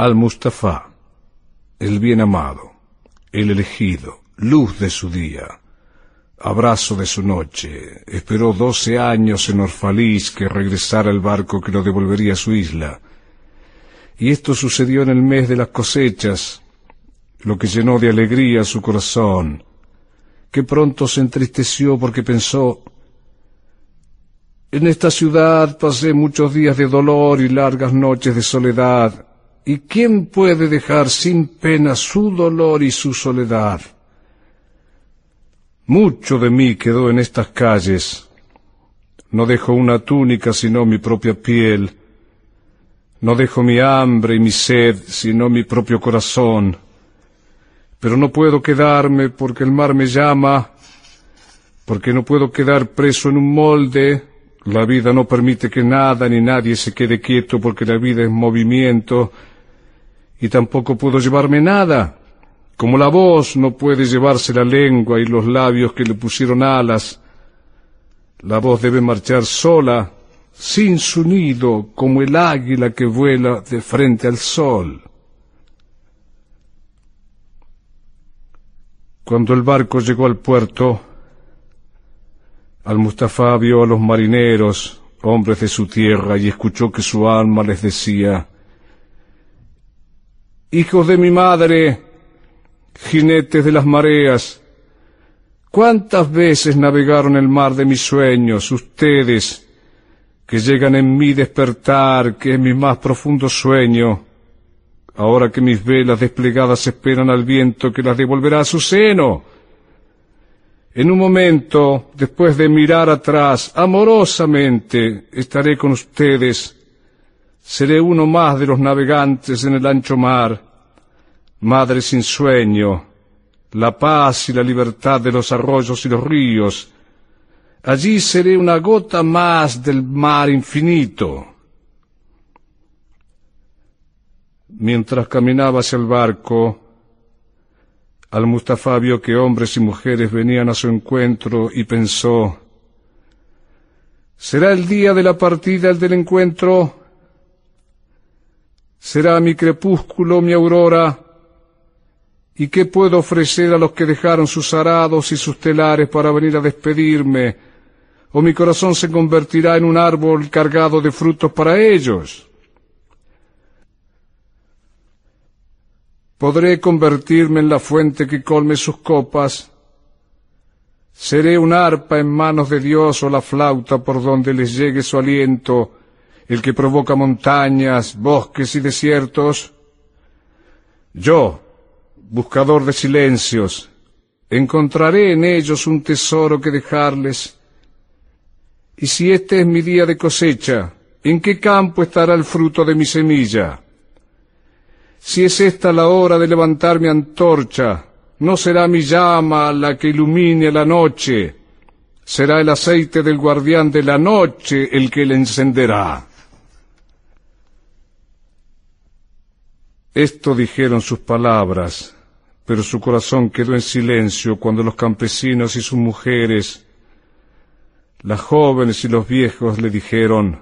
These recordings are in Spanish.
Al-Mustafa, el bien amado, el elegido, luz de su día, abrazo de su noche, esperó doce años en Orfalís que regresara el barco que lo devolvería a su isla. Y esto sucedió en el mes de las cosechas, lo que llenó de alegría su corazón, que pronto se entristeció porque pensó, en esta ciudad pasé muchos días de dolor y largas noches de soledad, ¿Y quién puede dejar sin pena su dolor y su soledad? Mucho de mí quedó en estas calles. No dejo una túnica sino mi propia piel. No dejo mi hambre y mi sed sino mi propio corazón. Pero no puedo quedarme porque el mar me llama, porque no puedo quedar preso en un molde. La vida no permite que nada ni nadie se quede quieto porque la vida es movimiento y tampoco puedo llevarme nada, como la voz no puede llevarse la lengua y los labios que le pusieron alas. La voz debe marchar sola, sin su nido, como el águila que vuela de frente al sol. Cuando el barco llegó al puerto, Al-Mustafa vio a los marineros, hombres de su tierra, y escuchó que su alma les decía, Hijos de mi madre, jinetes de las mareas, ¿cuántas veces navegaron el mar de mis sueños ustedes, que llegan en mi despertar, que es mi más profundo sueño, ahora que mis velas desplegadas esperan al viento que las devolverá a su seno? En un momento, después de mirar atrás, amorosamente estaré con ustedes, Seré uno más de los navegantes en el ancho mar, madre sin sueño, la paz y la libertad de los arroyos y los ríos. Allí seré una gota más del mar infinito. Mientras caminaba hacia el barco, al Mustafa vio que hombres y mujeres venían a su encuentro y pensó, ¿será el día de la partida el del encuentro? Será mi crepúsculo, mi aurora. ¿Y qué puedo ofrecer a los que dejaron sus arados y sus telares para venir a despedirme? ¿O mi corazón se convertirá en un árbol cargado de frutos para ellos? ¿Podré convertirme en la fuente que colme sus copas? ¿Seré un arpa en manos de Dios o la flauta por donde les llegue su aliento? El que provoca montañas, bosques y desiertos. Yo, buscador de silencios, encontraré en ellos un tesoro que dejarles. Y si este es mi día de cosecha, ¿en qué campo estará el fruto de mi semilla? Si es esta la hora de levantar mi antorcha, no será mi llama la que ilumine la noche, será el aceite del guardián de la noche el que la encenderá. Esto dijeron sus palabras, pero su corazón quedó en silencio cuando los campesinos y sus mujeres, las jóvenes y los viejos le dijeron,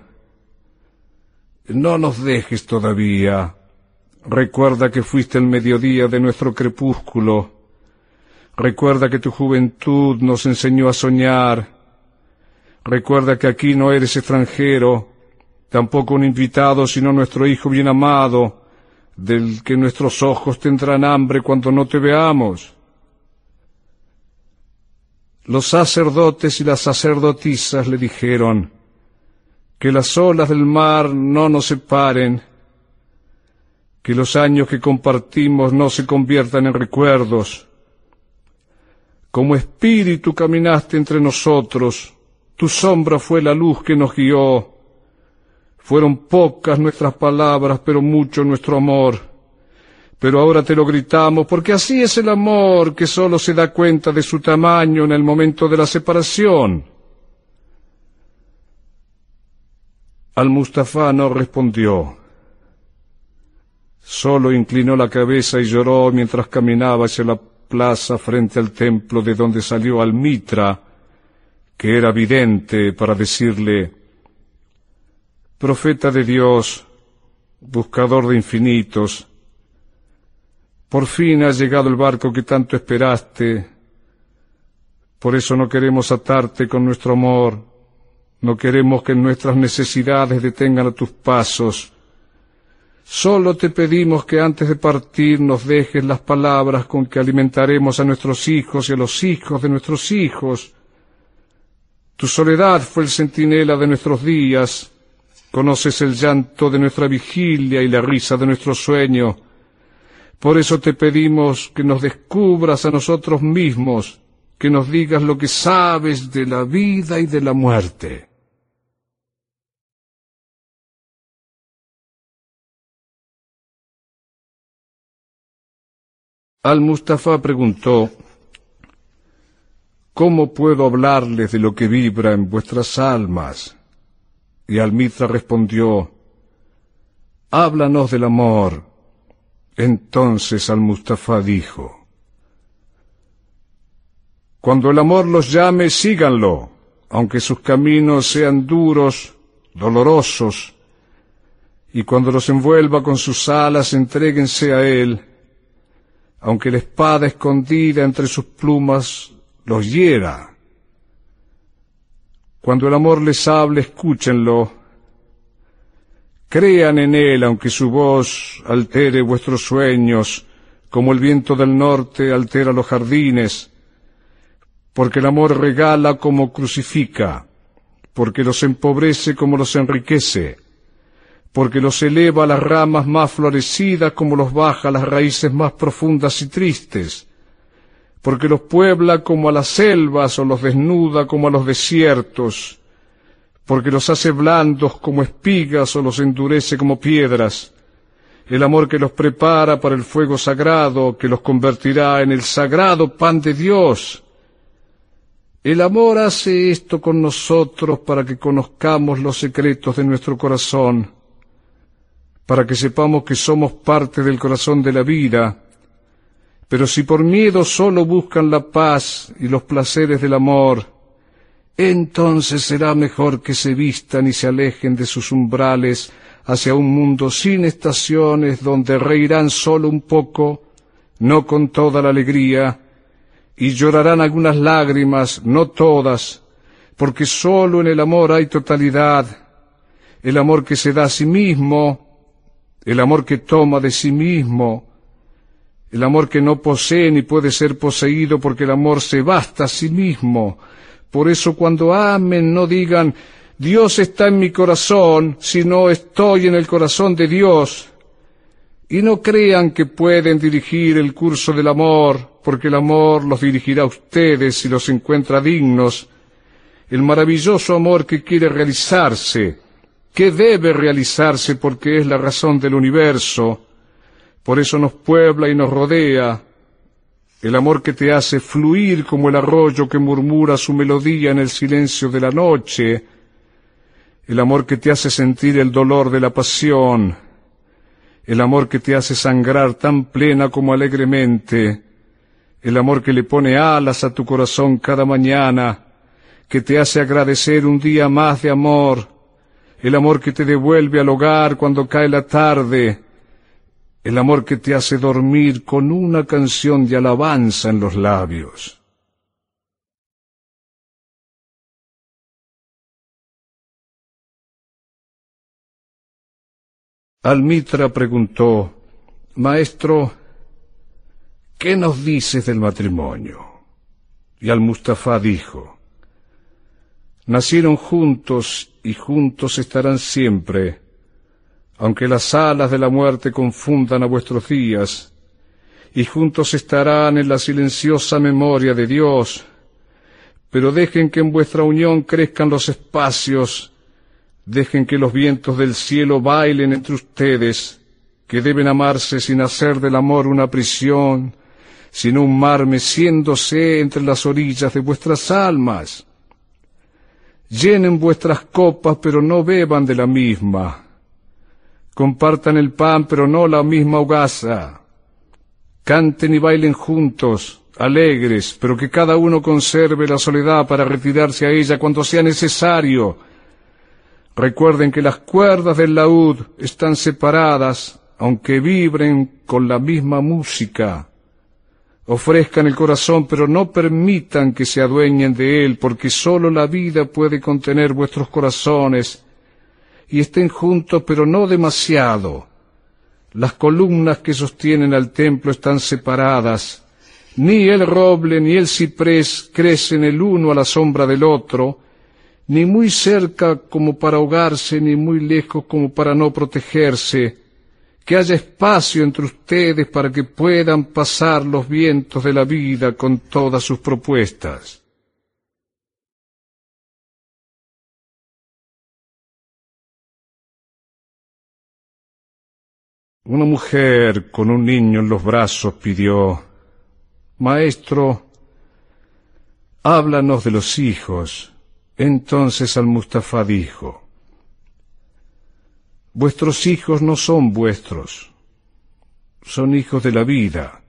No nos dejes todavía, recuerda que fuiste el mediodía de nuestro crepúsculo, recuerda que tu juventud nos enseñó a soñar, recuerda que aquí no eres extranjero, tampoco un invitado, sino nuestro hijo bien amado, del que nuestros ojos tendrán hambre cuando no te veamos. Los sacerdotes y las sacerdotisas le dijeron, que las olas del mar no nos separen, que los años que compartimos no se conviertan en recuerdos. Como espíritu caminaste entre nosotros, tu sombra fue la luz que nos guió, fueron pocas nuestras palabras, pero mucho nuestro amor. pero ahora te lo gritamos porque así es el amor que solo se da cuenta de su tamaño en el momento de la separación. Al-Mustafa no respondió. Solo inclinó la cabeza y lloró mientras caminaba hacia la plaza frente al templo de donde salió Al-Mitra, que era vidente para decirle, Profeta de Dios, buscador de infinitos, por fin ha llegado el barco que tanto esperaste, por eso no queremos atarte con nuestro amor, no queremos que nuestras necesidades detengan a tus pasos, Solo te pedimos que antes de partir nos dejes las palabras con que alimentaremos a nuestros hijos y a los hijos de nuestros hijos. Tu soledad fue el centinela de nuestros días, conoces el llanto de nuestra vigilia y la risa de nuestro sueño. Por eso te pedimos que nos descubras a nosotros mismos, que nos digas lo que sabes de la vida y de la muerte. Al-Mustafa preguntó, ¿Cómo puedo hablarles de lo que vibra en vuestras almas? Y Al-Mitra respondió, Háblanos del amor. Entonces Al-Mustafa dijo, Cuando el amor los llame, síganlo, aunque sus caminos sean duros, dolorosos, y cuando los envuelva con sus alas, entréguense a él, aunque la espada escondida entre sus plumas los hiera. Cuando el amor les hable, escúchenlo. Crean en él, aunque su voz altere vuestros sueños, como el viento del norte altera los jardines, porque el amor regala como crucifica, porque los empobrece como los enriquece porque los eleva a las ramas más florecidas como los baja a las raíces más profundas y tristes, porque los puebla como a las selvas o los desnuda como a los desiertos, porque los hace blandos como espigas o los endurece como piedras, el amor que los prepara para el fuego sagrado, que los convertirá en el sagrado pan de Dios. El amor hace esto con nosotros para que conozcamos los secretos de nuestro corazón, para que sepamos que somos parte del corazón de la vida, pero si por miedo solo buscan la paz y los placeres del amor, entonces será mejor que se vistan y se alejen de sus umbrales hacia un mundo sin estaciones donde reirán solo un poco, no con toda la alegría, y llorarán algunas lágrimas, no todas, porque solo en el amor hay totalidad, el amor que se da a sí mismo, el amor que toma de sí mismo, el amor que no posee ni puede ser poseído porque el amor se basta a sí mismo. Por eso cuando amen no digan Dios está en mi corazón, sino estoy en el corazón de Dios. Y no crean que pueden dirigir el curso del amor, porque el amor los dirigirá a ustedes si los encuentra dignos. El maravilloso amor que quiere realizarse, que debe realizarse porque es la razón del universo, por eso nos puebla y nos rodea, el amor que te hace fluir como el arroyo que murmura su melodía en el silencio de la noche, el amor que te hace sentir el dolor de la pasión, el amor que te hace sangrar tan plena como alegremente, el amor que le pone alas a tu corazón cada mañana, que te hace agradecer un día más de amor, el amor que te devuelve al hogar cuando cae la tarde, el amor que te hace dormir con una canción de alabanza en los labios. Almitra preguntó, Maestro, ¿qué nos dices del matrimonio? Y Al-Mustafa dijo, Nacieron juntos y juntos estarán siempre, aunque las alas de la muerte confundan a vuestros días, y juntos estarán en la silenciosa memoria de Dios, pero dejen que en vuestra unión crezcan los espacios, dejen que los vientos del cielo bailen entre ustedes, que deben amarse sin hacer del amor una prisión, sino un mar meciéndose entre las orillas de vuestras almas. Llenen vuestras copas, pero no beban de la misma. Compartan el pan, pero no la misma hogaza. Canten y bailen juntos, alegres, pero que cada uno conserve la soledad para retirarse a ella cuando sea necesario. Recuerden que las cuerdas del laúd están separadas, aunque vibren con la misma música. Ofrezcan el corazón, pero no permitan que se adueñen de él, porque sólo la vida puede contener vuestros corazones. Y estén juntos, pero no demasiado. Las columnas que sostienen al templo están separadas. Ni el roble ni el ciprés crecen el uno a la sombra del otro, ni muy cerca como para ahogarse, ni muy lejos como para no protegerse que haya espacio entre ustedes para que puedan pasar los vientos de la vida con todas sus propuestas. Una mujer con un niño en los brazos pidió, Maestro, háblanos de los hijos. Entonces al Mustafa dijo, Vuestros hijos no son vuestros, son hijos de la vida,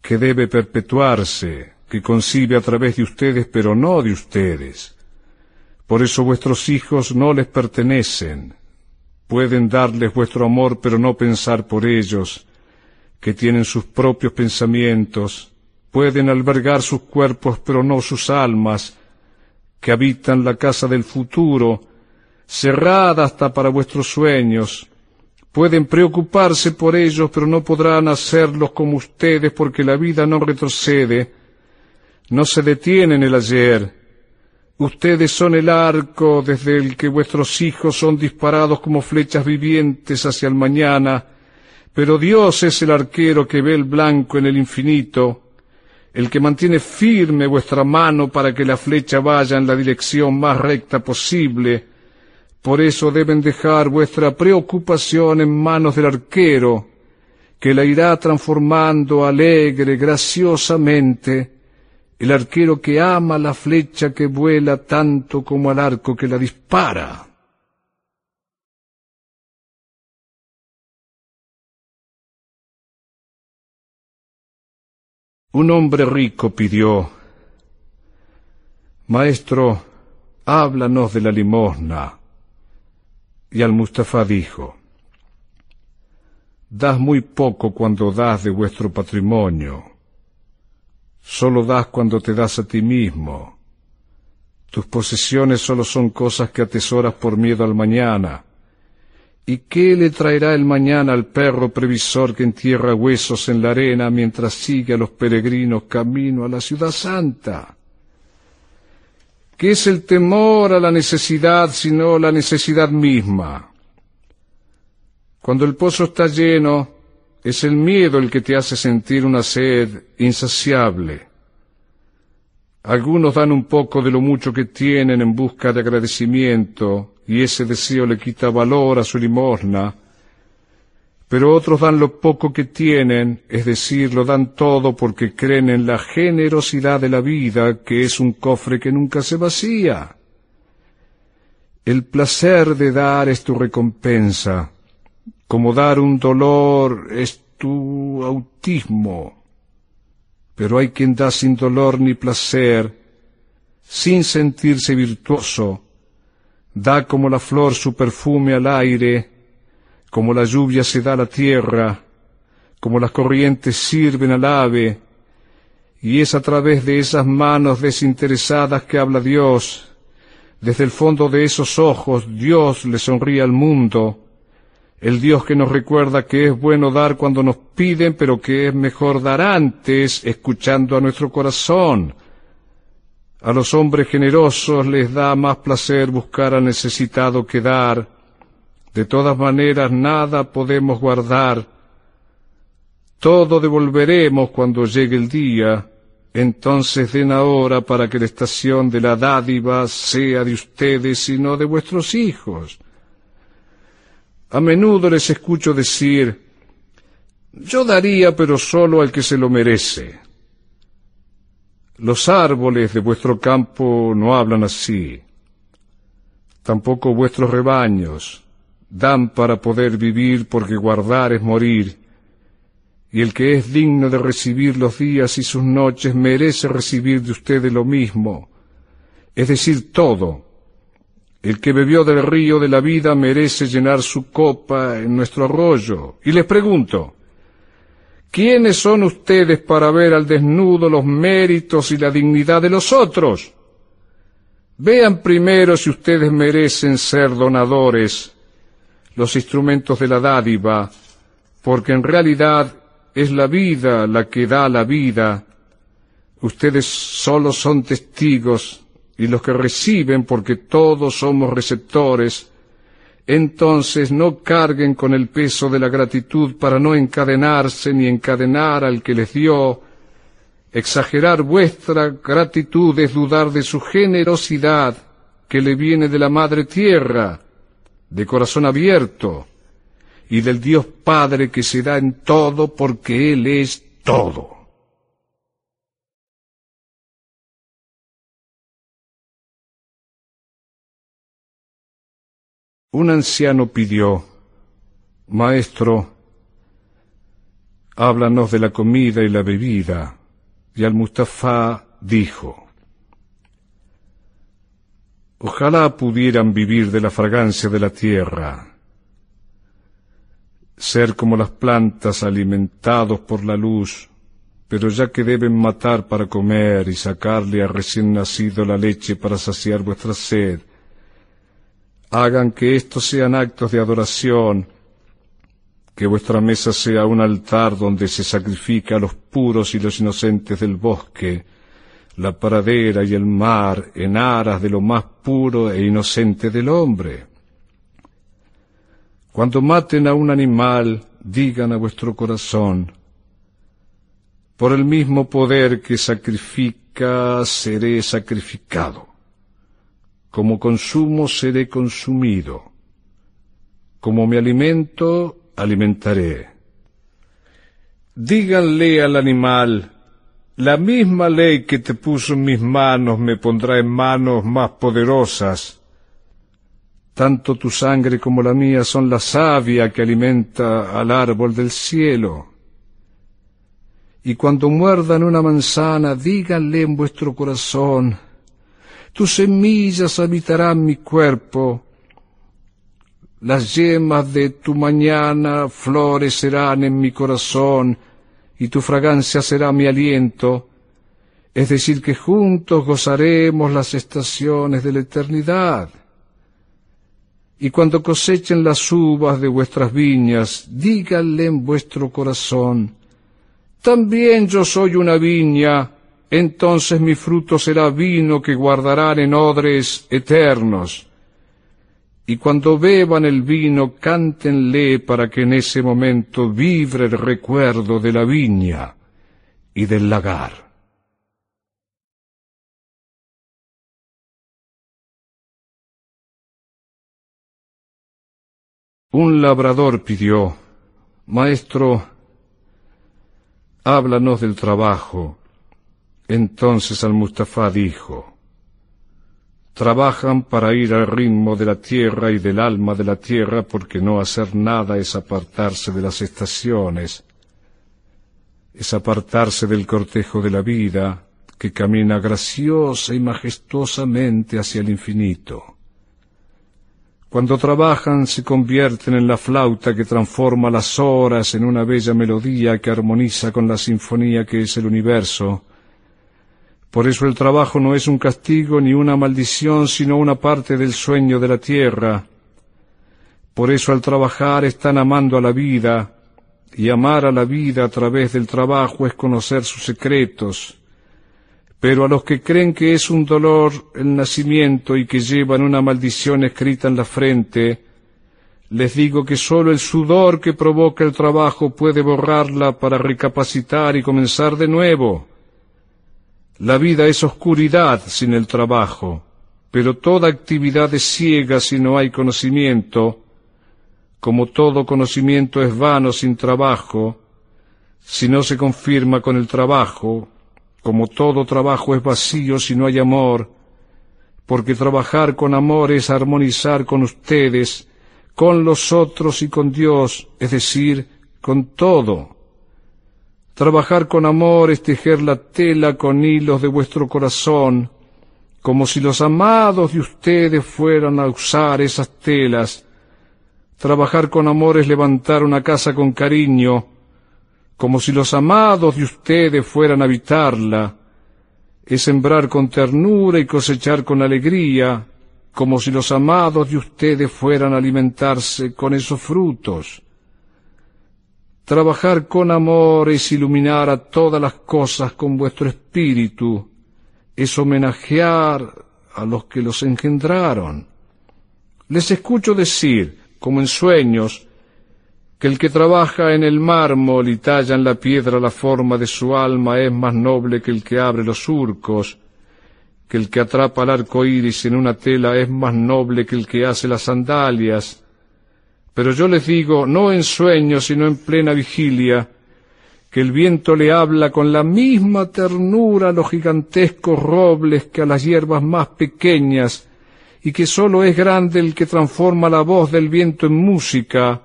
que debe perpetuarse, que concibe a través de ustedes, pero no de ustedes. Por eso vuestros hijos no les pertenecen. Pueden darles vuestro amor, pero no pensar por ellos, que tienen sus propios pensamientos. Pueden albergar sus cuerpos, pero no sus almas, que habitan la casa del futuro, cerrada hasta para vuestros sueños. Pueden preocuparse por ellos, pero no podrán hacerlos como ustedes porque la vida no retrocede, no se detiene en el ayer. Ustedes son el arco desde el que vuestros hijos son disparados como flechas vivientes hacia el mañana, pero Dios es el arquero que ve el blanco en el infinito, el que mantiene firme vuestra mano para que la flecha vaya en la dirección más recta posible, por eso deben dejar vuestra preocupación en manos del arquero, que la irá transformando alegre, graciosamente, el arquero que ama la flecha que vuela tanto como al arco que la dispara. Un hombre rico pidió, Maestro, háblanos de la limosna. Y al Mustafa dijo, Das muy poco cuando das de vuestro patrimonio, solo das cuando te das a ti mismo. Tus posesiones solo son cosas que atesoras por miedo al mañana. ¿Y qué le traerá el mañana al perro previsor que entierra huesos en la arena mientras sigue a los peregrinos camino a la ciudad santa? ¿Qué es el temor a la necesidad sino la necesidad misma? Cuando el pozo está lleno, es el miedo el que te hace sentir una sed insaciable. Algunos dan un poco de lo mucho que tienen en busca de agradecimiento, y ese deseo le quita valor a su limosna, pero otros dan lo poco que tienen, es decir, lo dan todo porque creen en la generosidad de la vida, que es un cofre que nunca se vacía. El placer de dar es tu recompensa, como dar un dolor es tu autismo. Pero hay quien da sin dolor ni placer, sin sentirse virtuoso, da como la flor su perfume al aire, como la lluvia se da a la tierra, como las corrientes sirven al ave, y es a través de esas manos desinteresadas que habla Dios. Desde el fondo de esos ojos Dios le sonríe al mundo, el Dios que nos recuerda que es bueno dar cuando nos piden, pero que es mejor dar antes, escuchando a nuestro corazón. A los hombres generosos les da más placer buscar al necesitado que dar, de todas maneras, nada podemos guardar. Todo devolveremos cuando llegue el día. Entonces den ahora para que la estación de la dádiva sea de ustedes y no de vuestros hijos. A menudo les escucho decir, yo daría pero solo al que se lo merece. Los árboles de vuestro campo no hablan así. Tampoco vuestros rebaños dan para poder vivir porque guardar es morir. Y el que es digno de recibir los días y sus noches merece recibir de ustedes lo mismo, es decir, todo. El que bebió del río de la vida merece llenar su copa en nuestro arroyo. Y les pregunto, ¿Quiénes son ustedes para ver al desnudo los méritos y la dignidad de los otros? Vean primero si ustedes merecen ser donadores, los instrumentos de la dádiva, porque en realidad es la vida la que da la vida. Ustedes solo son testigos y los que reciben porque todos somos receptores entonces no carguen con el peso de la gratitud para no encadenarse ni encadenar al que les dio. Exagerar vuestra gratitud es dudar de su generosidad que le viene de la Madre Tierra, de corazón abierto, y del Dios Padre que se da en todo porque Él es todo. Un anciano pidió, Maestro, háblanos de la comida y la bebida. Y al Mustafa dijo, Ojalá pudieran vivir de la fragancia de la tierra, ser como las plantas alimentados por la luz, pero ya que deben matar para comer y sacarle a recién nacido la leche para saciar vuestra sed, hagan que estos sean actos de adoración, que vuestra mesa sea un altar donde se sacrifica a los puros y los inocentes del bosque, la pradera y el mar en aras de lo más puro e inocente del hombre. Cuando maten a un animal, digan a vuestro corazón, por el mismo poder que sacrifica, seré sacrificado. Como consumo seré consumido. Como me alimento, alimentaré. Díganle al animal, la misma ley que te puso en mis manos me pondrá en manos más poderosas. Tanto tu sangre como la mía son la savia que alimenta al árbol del cielo. Y cuando muerdan una manzana, díganle en vuestro corazón, tus semillas habitarán mi cuerpo, las yemas de tu mañana florecerán en mi corazón, y tu fragancia será mi aliento, es decir, que juntos gozaremos las estaciones de la eternidad. Y cuando cosechen las uvas de vuestras viñas, díganle en vuestro corazón, también yo soy una viña, entonces mi fruto será vino que guardarán en odres eternos. Y cuando beban el vino, cántenle para que en ese momento vibre el recuerdo de la viña y del lagar. Un labrador pidió, Maestro, háblanos del trabajo entonces al-Mustafa dijo, Trabajan para ir al ritmo de la tierra y del alma de la tierra porque no hacer nada es apartarse de las estaciones, es apartarse del cortejo de la vida que camina graciosa y majestuosamente hacia el infinito. Cuando trabajan se convierten en la flauta que transforma las horas en una bella melodía que armoniza con la sinfonía que es el universo, por eso el trabajo no es un castigo ni una maldición, sino una parte del sueño de la tierra. Por eso al trabajar están amando a la vida, y amar a la vida a través del trabajo es conocer sus secretos. Pero a los que creen que es un dolor el nacimiento y que llevan una maldición escrita en la frente, les digo que sólo el sudor que provoca el trabajo puede borrarla para recapacitar y comenzar de nuevo. La vida es oscuridad sin el trabajo, pero toda actividad es ciega si no hay conocimiento, como todo conocimiento es vano sin trabajo, si no se confirma con el trabajo, como todo trabajo es vacío si no hay amor, porque trabajar con amor es armonizar con ustedes, con los otros y con Dios, es decir, con todo. Trabajar con amor es tejer la tela con hilos de vuestro corazón, como si los amados de ustedes fueran a usar esas telas. Trabajar con amor es levantar una casa con cariño, como si los amados de ustedes fueran a habitarla. Es sembrar con ternura y cosechar con alegría, como si los amados de ustedes fueran a alimentarse con esos frutos. Trabajar con amor es iluminar a todas las cosas con vuestro espíritu, es homenajear a los que los engendraron. Les escucho decir, como en sueños, que el que trabaja en el mármol y talla en la piedra la forma de su alma es más noble que el que abre los surcos, que el que atrapa el arco iris en una tela es más noble que el que hace las sandalias, pero yo les digo, no en sueños, sino en plena vigilia, que el viento le habla con la misma ternura a los gigantescos robles que a las hierbas más pequeñas, y que sólo es grande el que transforma la voz del viento en música,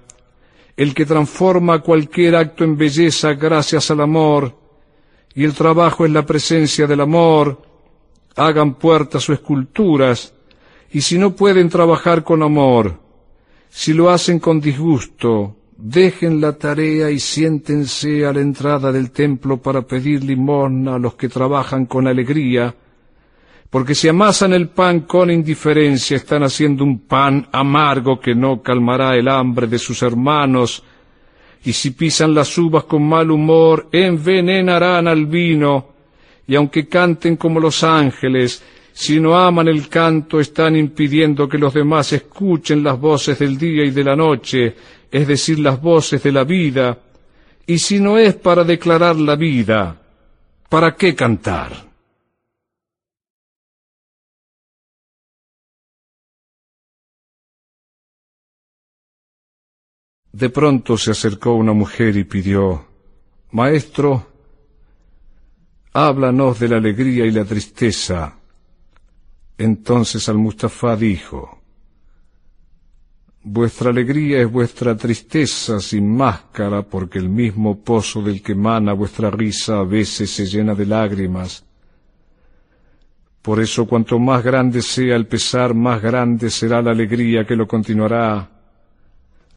el que transforma cualquier acto en belleza gracias al amor, y el trabajo es la presencia del amor, hagan puertas o esculturas, y si no pueden trabajar con amor, si lo hacen con disgusto, dejen la tarea y siéntense a la entrada del templo para pedir limosna a los que trabajan con alegría, porque si amasan el pan con indiferencia están haciendo un pan amargo que no calmará el hambre de sus hermanos, y si pisan las uvas con mal humor envenenarán al vino, y aunque canten como los ángeles, si no aman el canto, están impidiendo que los demás escuchen las voces del día y de la noche, es decir, las voces de la vida. Y si no es para declarar la vida, ¿para qué cantar? De pronto se acercó una mujer y pidió, Maestro, háblanos de la alegría y la tristeza entonces al-Mustafa dijo, Vuestra alegría es vuestra tristeza sin máscara, porque el mismo pozo del que emana vuestra risa a veces se llena de lágrimas. Por eso cuanto más grande sea el pesar, más grande será la alegría que lo continuará.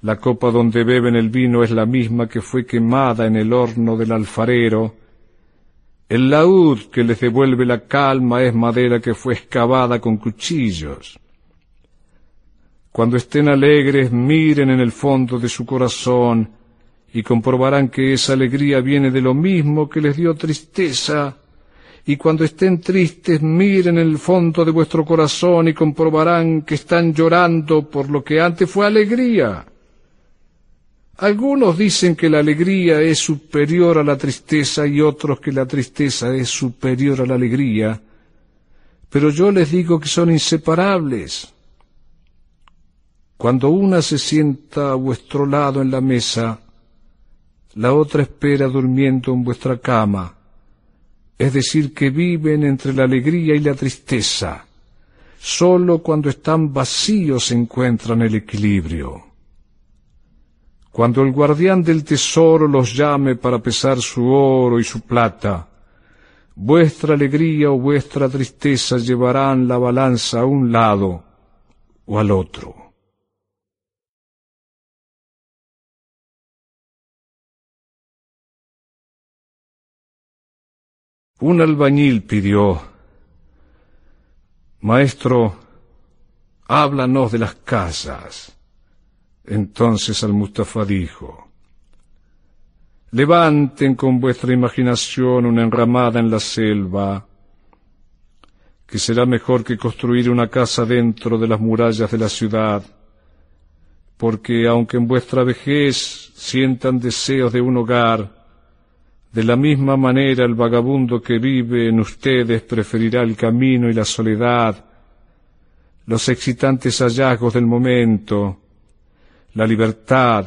La copa donde beben el vino es la misma que fue quemada en el horno del alfarero, el laúd que les devuelve la calma es madera que fue excavada con cuchillos. Cuando estén alegres, miren en el fondo de su corazón y comprobarán que esa alegría viene de lo mismo que les dio tristeza. Y cuando estén tristes, miren en el fondo de vuestro corazón y comprobarán que están llorando por lo que antes fue alegría. Algunos dicen que la alegría es superior a la tristeza y otros que la tristeza es superior a la alegría, pero yo les digo que son inseparables. Cuando una se sienta a vuestro lado en la mesa, la otra espera durmiendo en vuestra cama, es decir, que viven entre la alegría y la tristeza. Sólo cuando están vacíos encuentran el equilibrio. Cuando el guardián del tesoro los llame para pesar su oro y su plata, vuestra alegría o vuestra tristeza llevarán la balanza a un lado o al otro. Un albañil pidió, Maestro, háblanos de las casas. Entonces al-Mustafa dijo, Levanten con vuestra imaginación una enramada en la selva, que será mejor que construir una casa dentro de las murallas de la ciudad, porque aunque en vuestra vejez sientan deseos de un hogar, de la misma manera el vagabundo que vive en ustedes preferirá el camino y la soledad, los excitantes hallazgos del momento, la libertad,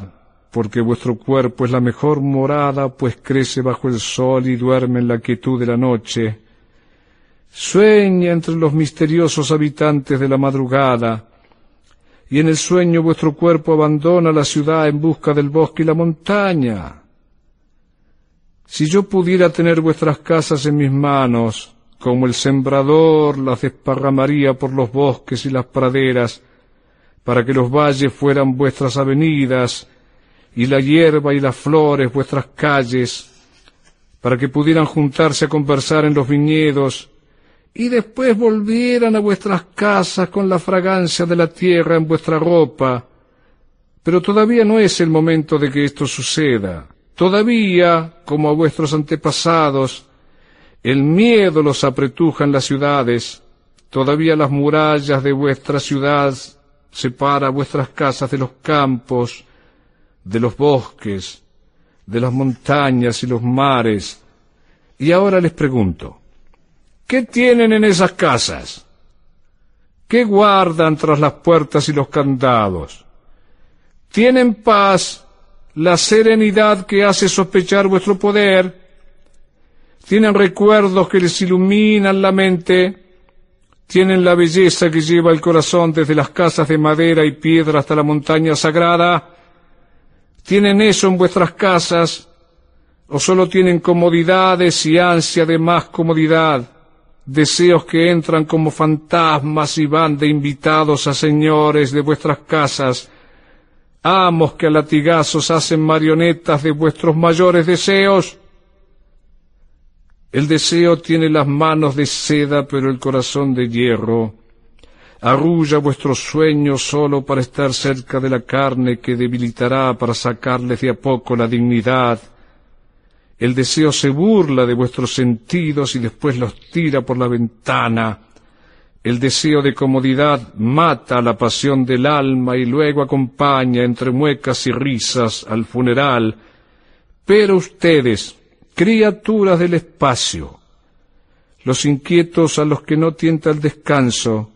porque vuestro cuerpo es la mejor morada, pues crece bajo el sol y duerme en la quietud de la noche. Sueña entre los misteriosos habitantes de la madrugada, y en el sueño vuestro cuerpo abandona la ciudad en busca del bosque y la montaña. Si yo pudiera tener vuestras casas en mis manos, como el sembrador las desparramaría por los bosques y las praderas, para que los valles fueran vuestras avenidas, y la hierba y las flores vuestras calles, para que pudieran juntarse a conversar en los viñedos, y después volvieran a vuestras casas con la fragancia de la tierra en vuestra ropa. Pero todavía no es el momento de que esto suceda. Todavía, como a vuestros antepasados, el miedo los apretuja en las ciudades, todavía las murallas de vuestra ciudad separa vuestras casas de los campos, de los bosques, de las montañas y los mares. Y ahora les pregunto, ¿qué tienen en esas casas? ¿Qué guardan tras las puertas y los candados? ¿Tienen paz la serenidad que hace sospechar vuestro poder, tienen recuerdos que les iluminan la mente, tienen la belleza que lleva el corazón desde las casas de madera y piedra hasta la montaña sagrada, tienen eso en vuestras casas, o solo tienen comodidades y ansia de más comodidad, deseos que entran como fantasmas y van de invitados a señores de vuestras casas, amos que a latigazos hacen marionetas de vuestros mayores deseos. El deseo tiene las manos de seda, pero el corazón de hierro. Arrulla vuestros sueños solo para estar cerca de la carne que debilitará para sacarles de a poco la dignidad. El deseo se burla de vuestros sentidos y después los tira por la ventana. El deseo de comodidad mata la pasión del alma y luego acompaña entre muecas y risas al funeral. Pero ustedes, criaturas del espacio, los inquietos a los que no tienta el descanso,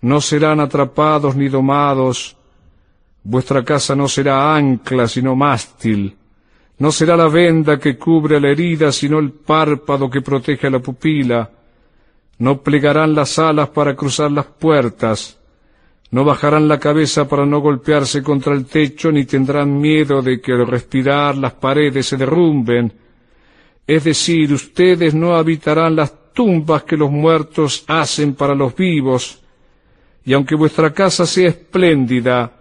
no serán atrapados ni domados, vuestra casa no será ancla sino mástil, no será la venda que cubre la herida sino el párpado que protege a la pupila, no plegarán las alas para cruzar las puertas, no bajarán la cabeza para no golpearse contra el techo, ni tendrán miedo de que al respirar las paredes se derrumben. Es decir, ustedes no habitarán las tumbas que los muertos hacen para los vivos, y aunque vuestra casa sea espléndida,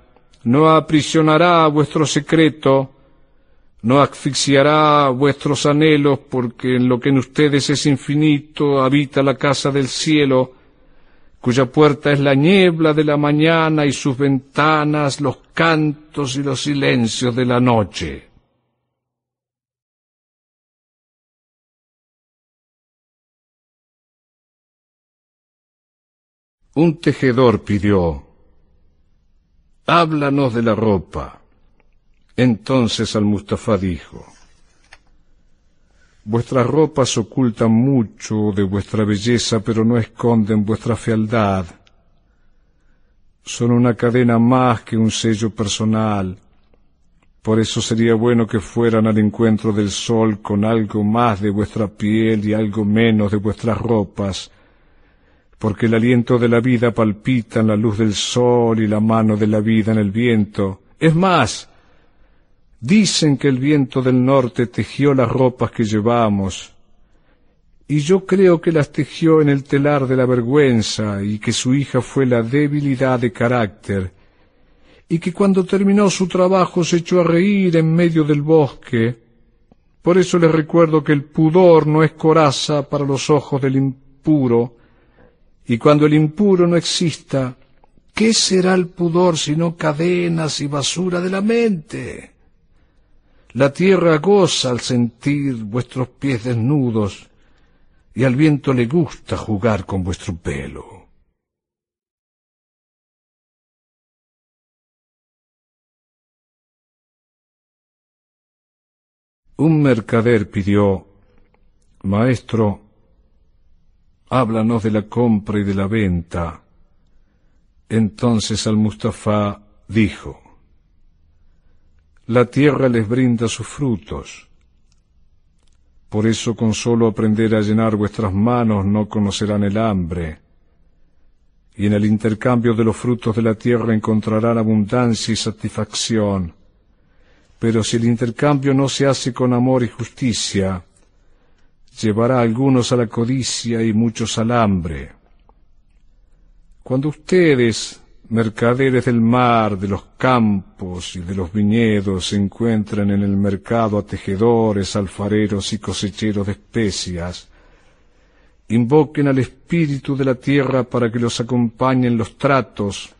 no aprisionará vuestro secreto, no asfixiará vuestros anhelos, porque en lo que en ustedes es infinito habita la casa del cielo, cuya puerta es la niebla de la mañana y sus ventanas los cantos y los silencios de la noche. Un tejedor pidió, háblanos de la ropa. Entonces al-Mustafa dijo, Vuestras ropas ocultan mucho de vuestra belleza, pero no esconden vuestra fealdad. Son una cadena más que un sello personal. Por eso sería bueno que fueran al encuentro del sol con algo más de vuestra piel y algo menos de vuestras ropas, porque el aliento de la vida palpita en la luz del sol y la mano de la vida en el viento. Es más, Dicen que el viento del norte tejió las ropas que llevamos, y yo creo que las tejió en el telar de la vergüenza y que su hija fue la debilidad de carácter, y que cuando terminó su trabajo se echó a reír en medio del bosque. Por eso les recuerdo que el pudor no es coraza para los ojos del impuro, y cuando el impuro no exista, ¿qué será el pudor sino cadenas y basura de la mente? La tierra goza al sentir vuestros pies desnudos, y al viento le gusta jugar con vuestro pelo. Un mercader pidió, Maestro, háblanos de la compra y de la venta. Entonces al Mustafa dijo, la tierra les brinda sus frutos. Por eso con solo aprender a llenar vuestras manos no conocerán el hambre, y en el intercambio de los frutos de la tierra encontrarán abundancia y satisfacción. Pero si el intercambio no se hace con amor y justicia, llevará algunos a la codicia y muchos al hambre. Cuando ustedes, mercaderes del mar, de los campos y de los viñedos, se en el mercado a tejedores, alfareros y cosecheros de especias, invoquen al espíritu de la tierra para que los acompañe en los tratos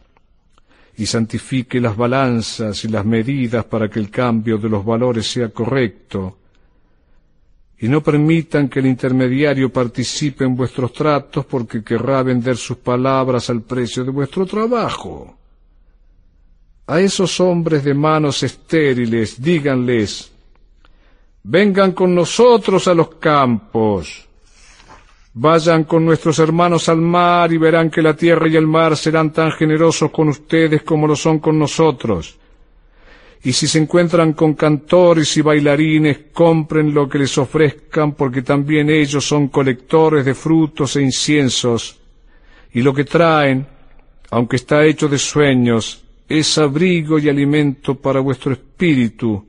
y santifique las balanzas y las medidas para que el cambio de los valores sea correcto, y no permitan que el intermediario participe en vuestros tratos porque querrá vender sus palabras al precio de vuestro trabajo. A esos hombres de manos estériles díganles, vengan con nosotros a los campos, vayan con nuestros hermanos al mar y verán que la tierra y el mar serán tan generosos con ustedes como lo son con nosotros y si se encuentran con cantores y bailarines, compren lo que les ofrezcan, porque también ellos son colectores de frutos e inciensos, y lo que traen, aunque está hecho de sueños, es abrigo y alimento para vuestro espíritu,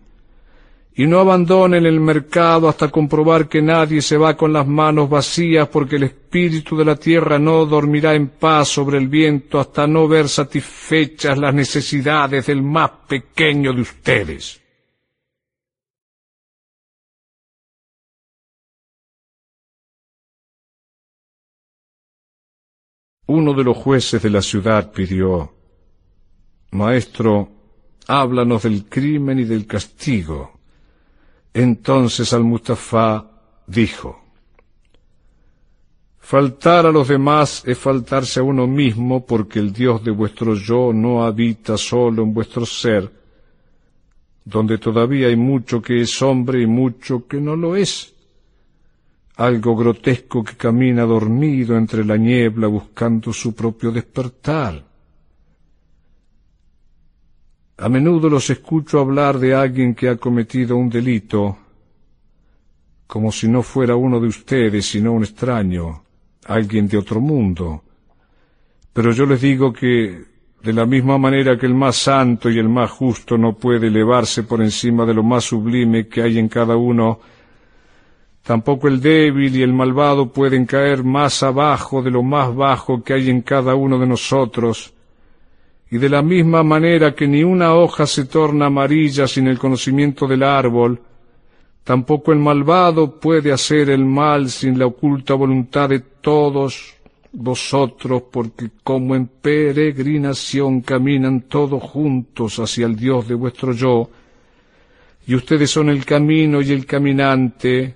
y no abandonen el mercado hasta comprobar que nadie se va con las manos vacías, porque el espíritu de la tierra no dormirá en paz sobre el viento hasta no ver satisfechas las necesidades del más pequeño de ustedes. Uno de los jueces de la ciudad pidió, Maestro, háblanos del crimen y del castigo. Entonces al-Mustafa dijo, Faltar a los demás es faltarse a uno mismo porque el Dios de vuestro yo no habita solo en vuestro ser, donde todavía hay mucho que es hombre y mucho que no lo es. Algo grotesco que camina dormido entre la niebla buscando su propio despertar. A menudo los escucho hablar de alguien que ha cometido un delito, como si no fuera uno de ustedes, sino un extraño, alguien de otro mundo. Pero yo les digo que, de la misma manera que el más santo y el más justo no puede elevarse por encima de lo más sublime que hay en cada uno, tampoco el débil y el malvado pueden caer más abajo de lo más bajo que hay en cada uno de nosotros, y de la misma manera que ni una hoja se torna amarilla sin el conocimiento del árbol, tampoco el malvado puede hacer el mal sin la oculta voluntad de todos vosotros, porque como en peregrinación caminan todos juntos hacia el Dios de vuestro yo, y ustedes son el camino y el caminante,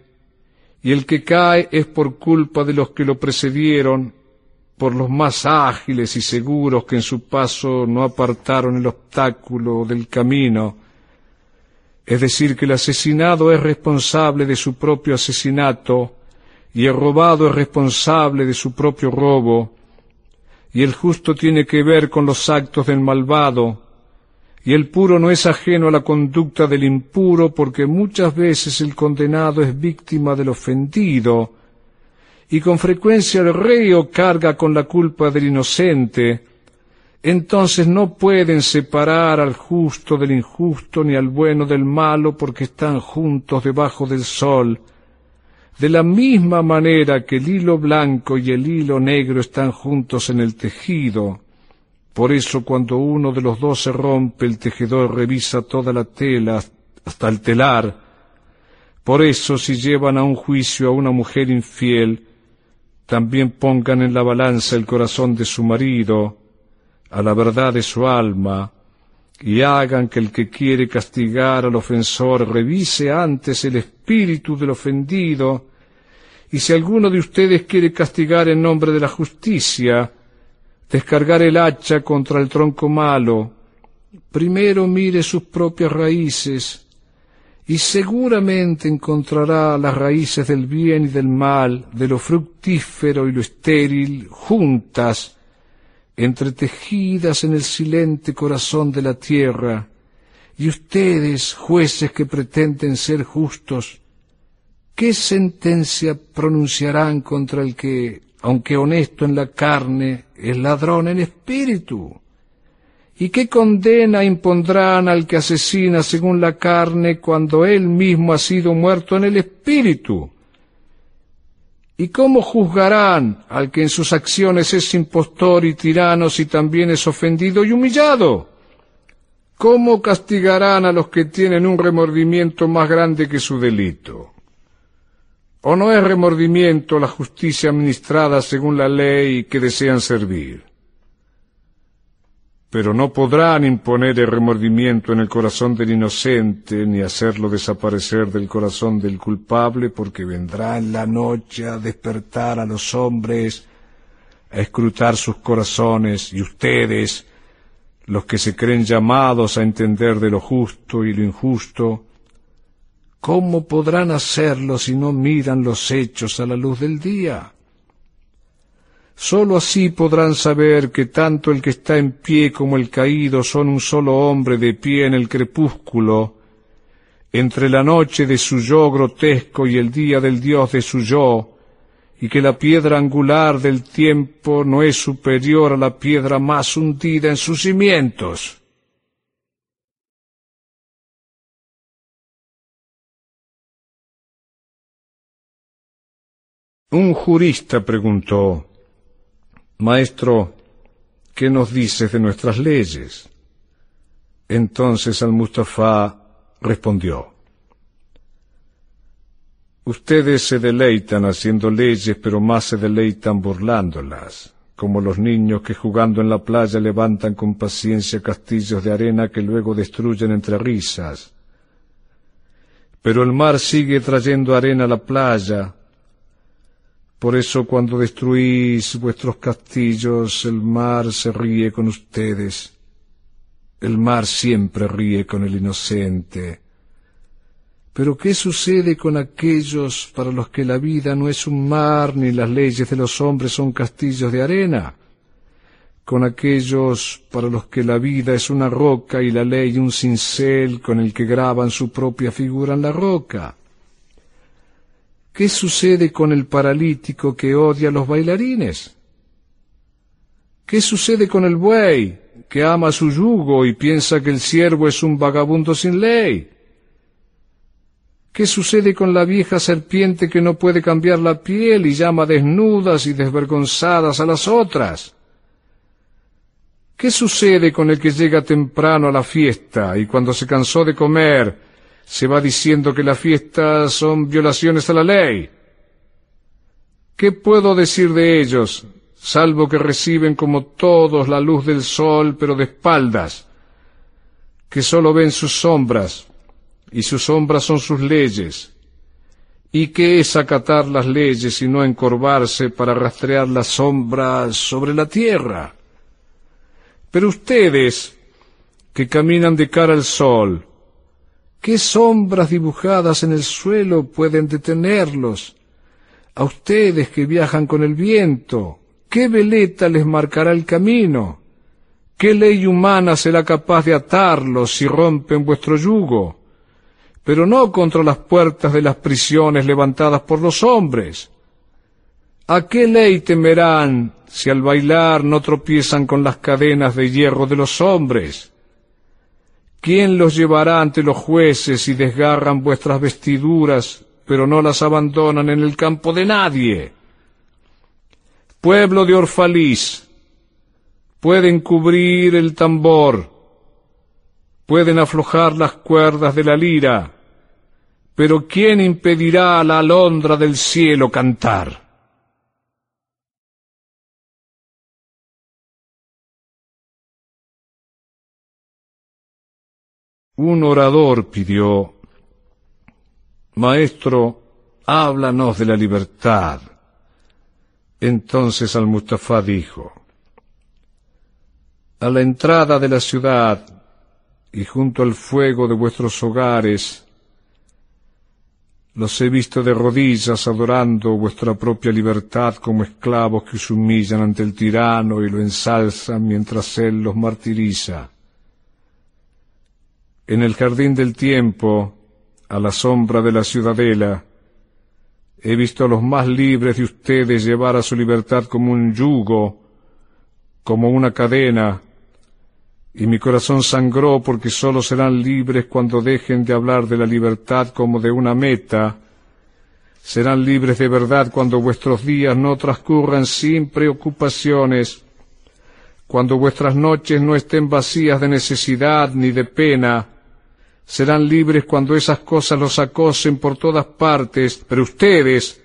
y el que cae es por culpa de los que lo precedieron, por los más ágiles y seguros que en su paso no apartaron el obstáculo del camino, es decir, que el asesinado es responsable de su propio asesinato, y el robado es responsable de su propio robo, y el justo tiene que ver con los actos del malvado, y el puro no es ajeno a la conducta del impuro, porque muchas veces el condenado es víctima del ofendido, y con frecuencia el reo carga con la culpa del inocente, entonces no pueden separar al justo del injusto ni al bueno del malo porque están juntos debajo del sol, de la misma manera que el hilo blanco y el hilo negro están juntos en el tejido. Por eso cuando uno de los dos se rompe, el tejedor revisa toda la tela hasta el telar. Por eso si llevan a un juicio a una mujer infiel, también pongan en la balanza el corazón de su marido, a la verdad de su alma, y hagan que el que quiere castigar al ofensor revise antes el espíritu del ofendido, y si alguno de ustedes quiere castigar en nombre de la justicia, descargar el hacha contra el tronco malo, primero mire sus propias raíces, y seguramente encontrará las raíces del bien y del mal, de lo fructífero y lo estéril, juntas, entretejidas en el silente corazón de la tierra, Y ustedes, jueces que pretenden ser justos, ¿qué sentencia pronunciarán contra el que, aunque honesto en la carne, es ladrón en espíritu? ¿Y qué condena impondrán al que asesina según la carne cuando él mismo ha sido muerto en el espíritu? ¿Y cómo juzgarán al que en sus acciones es impostor y tirano si también es ofendido y humillado? ¿Cómo castigarán a los que tienen un remordimiento más grande que su delito? ¿O no es remordimiento la justicia administrada según la ley que desean servir? Pero no podrán imponer el remordimiento en el corazón del inocente, ni hacerlo desaparecer del corazón del culpable, porque vendrá en la noche a despertar a los hombres, a escrutar sus corazones, y ustedes, los que se creen llamados a entender de lo justo y lo injusto, ¿cómo podrán hacerlo si no miran los hechos a la luz del día? Sólo así podrán saber que tanto el que está en pie como el caído son un solo hombre de pie en el crepúsculo, entre la noche de su yo grotesco y el día del Dios de su yo, y que la piedra angular del tiempo no es superior a la piedra más hundida en sus cimientos. Un jurista preguntó, Maestro, ¿qué nos dices de nuestras leyes? Entonces al-Mustafa respondió, Ustedes se deleitan haciendo leyes, pero más se deleitan burlándolas, como los niños que jugando en la playa levantan con paciencia castillos de arena que luego destruyen entre risas. Pero el mar sigue trayendo arena a la playa, por eso cuando destruís vuestros castillos, el mar se ríe con ustedes. El mar siempre ríe con el inocente. Pero ¿qué sucede con aquellos para los que la vida no es un mar ni las leyes de los hombres son castillos de arena? Con aquellos para los que la vida es una roca y la ley un cincel con el que graban su propia figura en la roca. ¿Qué sucede con el paralítico que odia a los bailarines? ¿Qué sucede con el buey que ama su yugo y piensa que el siervo es un vagabundo sin ley? ¿Qué sucede con la vieja serpiente que no puede cambiar la piel y llama desnudas y desvergonzadas a las otras? ¿Qué sucede con el que llega temprano a la fiesta y cuando se cansó de comer se va diciendo que las fiestas son violaciones a la ley. ¿Qué puedo decir de ellos, salvo que reciben como todos la luz del sol, pero de espaldas, que sólo ven sus sombras, y sus sombras son sus leyes? ¿Y qué es acatar las leyes y no encorvarse para rastrear las sombras sobre la tierra? Pero ustedes, que caminan de cara al sol, ¿Qué sombras dibujadas en el suelo pueden detenerlos? A ustedes que viajan con el viento, ¿qué veleta les marcará el camino? ¿Qué ley humana será capaz de atarlos si rompen vuestro yugo? Pero no contra las puertas de las prisiones levantadas por los hombres. ¿A qué ley temerán si al bailar no tropiezan con las cadenas de hierro de los hombres? ¿Quién los llevará ante los jueces si desgarran vuestras vestiduras, pero no las abandonan en el campo de nadie? Pueblo de Orfalís, pueden cubrir el tambor, pueden aflojar las cuerdas de la lira, pero ¿quién impedirá a la alondra del cielo cantar? Un orador pidió, Maestro, háblanos de la libertad. Entonces al-Mustafa dijo, A la entrada de la ciudad y junto al fuego de vuestros hogares, los he visto de rodillas adorando vuestra propia libertad como esclavos que se humillan ante el tirano y lo ensalzan mientras él los martiriza. En el jardín del tiempo, a la sombra de la ciudadela, he visto a los más libres de ustedes llevar a su libertad como un yugo, como una cadena, y mi corazón sangró porque sólo serán libres cuando dejen de hablar de la libertad como de una meta, serán libres de verdad cuando vuestros días no transcurran sin preocupaciones, cuando vuestras noches no estén vacías de necesidad ni de pena, serán libres cuando esas cosas los acosen por todas partes, pero ustedes,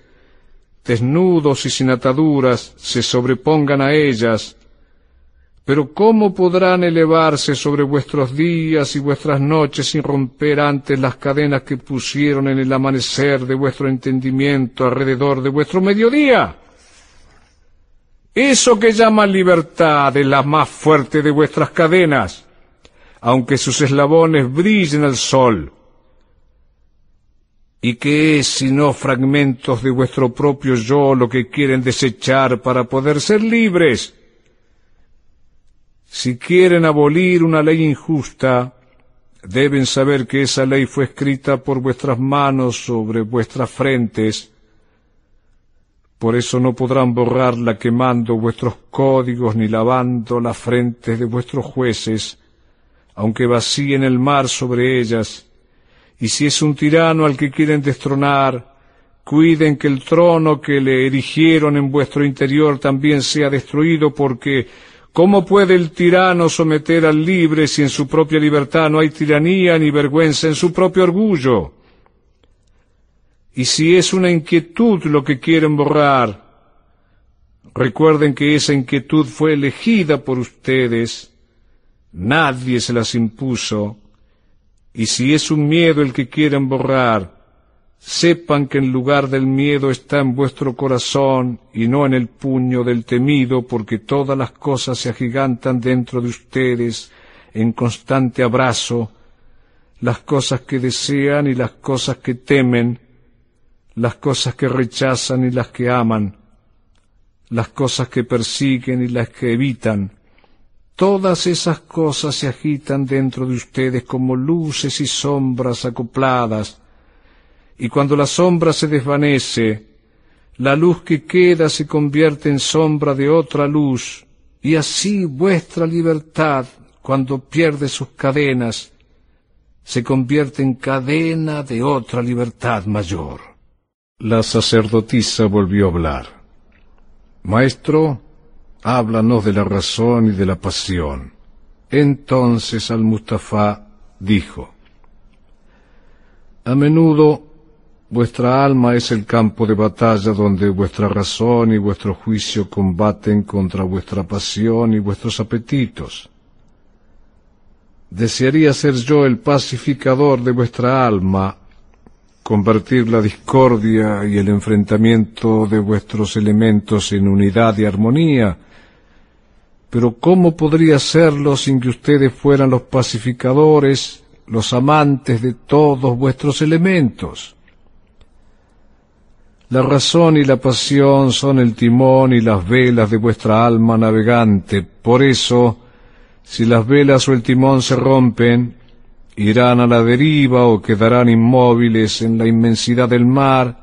desnudos y sin ataduras, se sobrepongan a ellas. Pero ¿cómo podrán elevarse sobre vuestros días y vuestras noches sin romper antes las cadenas que pusieron en el amanecer de vuestro entendimiento alrededor de vuestro mediodía? Eso que llaman libertad es la más fuerte de vuestras cadenas aunque sus eslabones brillen al sol. ¿Y qué es sino fragmentos de vuestro propio yo lo que quieren desechar para poder ser libres? Si quieren abolir una ley injusta, deben saber que esa ley fue escrita por vuestras manos sobre vuestras frentes. Por eso no podrán borrarla quemando vuestros códigos ni lavando las frentes de vuestros jueces, aunque vacíen el mar sobre ellas, y si es un tirano al que quieren destronar, cuiden que el trono que le erigieron en vuestro interior también sea destruido, porque ¿cómo puede el tirano someter al libre si en su propia libertad no hay tiranía ni vergüenza en su propio orgullo? Y si es una inquietud lo que quieren borrar, recuerden que esa inquietud fue elegida por ustedes, Nadie se las impuso, y si es un miedo el que quieren borrar, sepan que en lugar del miedo está en vuestro corazón y no en el puño del temido, porque todas las cosas se agigantan dentro de ustedes en constante abrazo, las cosas que desean y las cosas que temen, las cosas que rechazan y las que aman, las cosas que persiguen y las que evitan, Todas esas cosas se agitan dentro de ustedes como luces y sombras acopladas, y cuando la sombra se desvanece, la luz que queda se convierte en sombra de otra luz, y así vuestra libertad, cuando pierde sus cadenas, se convierte en cadena de otra libertad mayor. La sacerdotisa volvió a hablar. Maestro, háblanos de la razón y de la pasión. Entonces al-Mustafa dijo, A menudo vuestra alma es el campo de batalla donde vuestra razón y vuestro juicio combaten contra vuestra pasión y vuestros apetitos. Desearía ser yo el pacificador de vuestra alma, convertir la discordia y el enfrentamiento de vuestros elementos en unidad y armonía, pero ¿cómo podría serlo sin que ustedes fueran los pacificadores, los amantes de todos vuestros elementos? La razón y la pasión son el timón y las velas de vuestra alma navegante. Por eso, si las velas o el timón se rompen, irán a la deriva o quedarán inmóviles en la inmensidad del mar,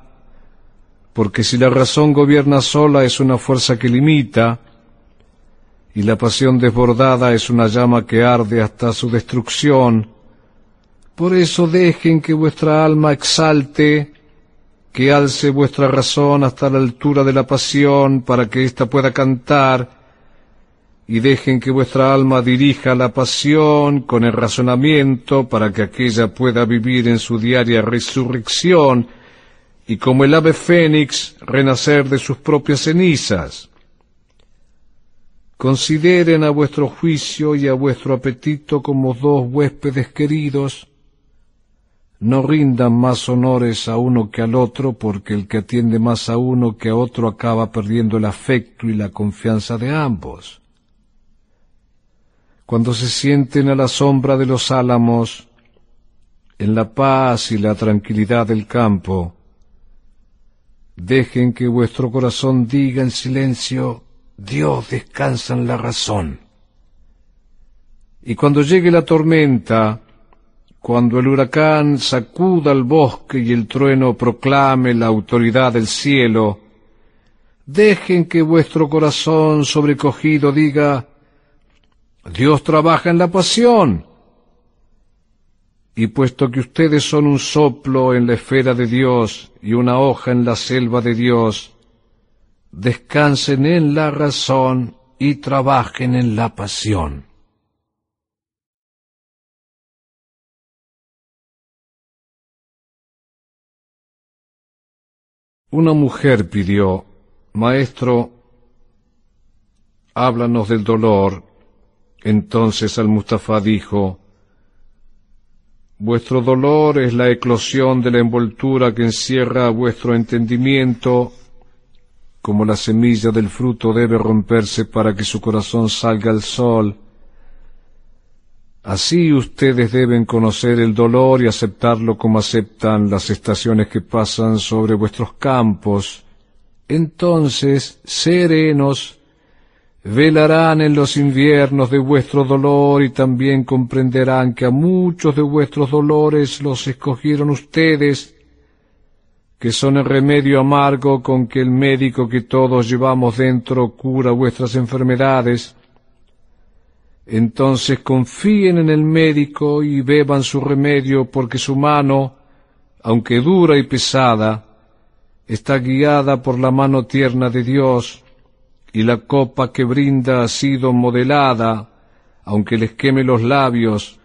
porque si la razón gobierna sola es una fuerza que limita, y la pasión desbordada es una llama que arde hasta su destrucción. Por eso dejen que vuestra alma exalte, que alce vuestra razón hasta la altura de la pasión para que ésta pueda cantar, y dejen que vuestra alma dirija la pasión con el razonamiento para que aquella pueda vivir en su diaria resurrección y como el ave fénix renacer de sus propias cenizas. Consideren a vuestro juicio y a vuestro apetito como dos huéspedes queridos. No rindan más honores a uno que al otro, porque el que atiende más a uno que a otro acaba perdiendo el afecto y la confianza de ambos. Cuando se sienten a la sombra de los álamos, en la paz y la tranquilidad del campo, dejen que vuestro corazón diga en silencio Dios descansa en la razón. Y cuando llegue la tormenta, cuando el huracán sacuda el bosque y el trueno proclame la autoridad del cielo, dejen que vuestro corazón sobrecogido diga, Dios trabaja en la pasión. Y puesto que ustedes son un soplo en la esfera de Dios y una hoja en la selva de Dios, descansen en la razón y trabajen en la pasión. Una mujer pidió, Maestro, háblanos del dolor. Entonces al-Mustafa dijo, Vuestro dolor es la eclosión de la envoltura que encierra vuestro entendimiento como la semilla del fruto debe romperse para que su corazón salga al sol, así ustedes deben conocer el dolor y aceptarlo como aceptan las estaciones que pasan sobre vuestros campos. Entonces, serenos, velarán en los inviernos de vuestro dolor y también comprenderán que a muchos de vuestros dolores los escogieron ustedes, que son el remedio amargo con que el médico que todos llevamos dentro cura vuestras enfermedades, entonces confíen en el médico y beban su remedio porque su mano, aunque dura y pesada, está guiada por la mano tierna de Dios, y la copa que brinda ha sido modelada, aunque les queme los labios,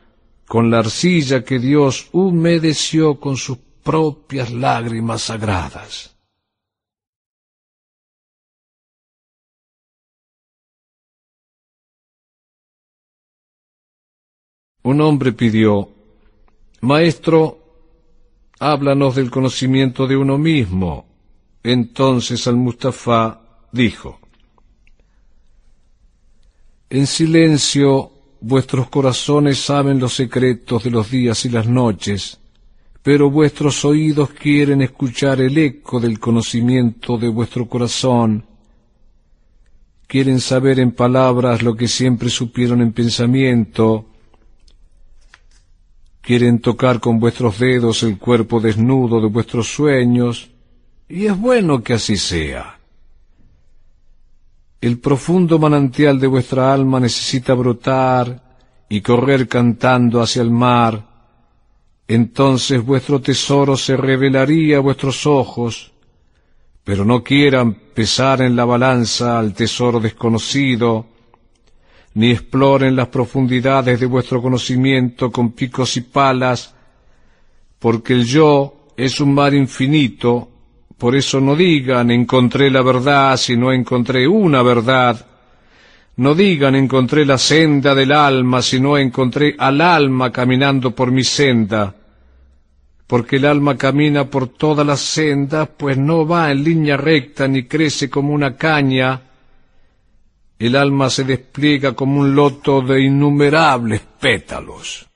con la arcilla que Dios humedeció con sus propias lágrimas sagradas. Un hombre pidió, Maestro, háblanos del conocimiento de uno mismo. Entonces al-Mustafa dijo, En silencio vuestros corazones saben los secretos de los días y las noches, pero vuestros oídos quieren escuchar el eco del conocimiento de vuestro corazón, quieren saber en palabras lo que siempre supieron en pensamiento, quieren tocar con vuestros dedos el cuerpo desnudo de vuestros sueños, y es bueno que así sea. El profundo manantial de vuestra alma necesita brotar y correr cantando hacia el mar, entonces vuestro tesoro se revelaría a vuestros ojos, pero no quieran pesar en la balanza al tesoro desconocido, ni exploren las profundidades de vuestro conocimiento con picos y palas, porque el yo es un mar infinito, por eso no digan encontré la verdad si no encontré una verdad, no digan encontré la senda del alma si no encontré al alma caminando por mi senda, porque el alma camina por todas las sendas, pues no va en línea recta ni crece como una caña. El alma se despliega como un loto de innumerables pétalos.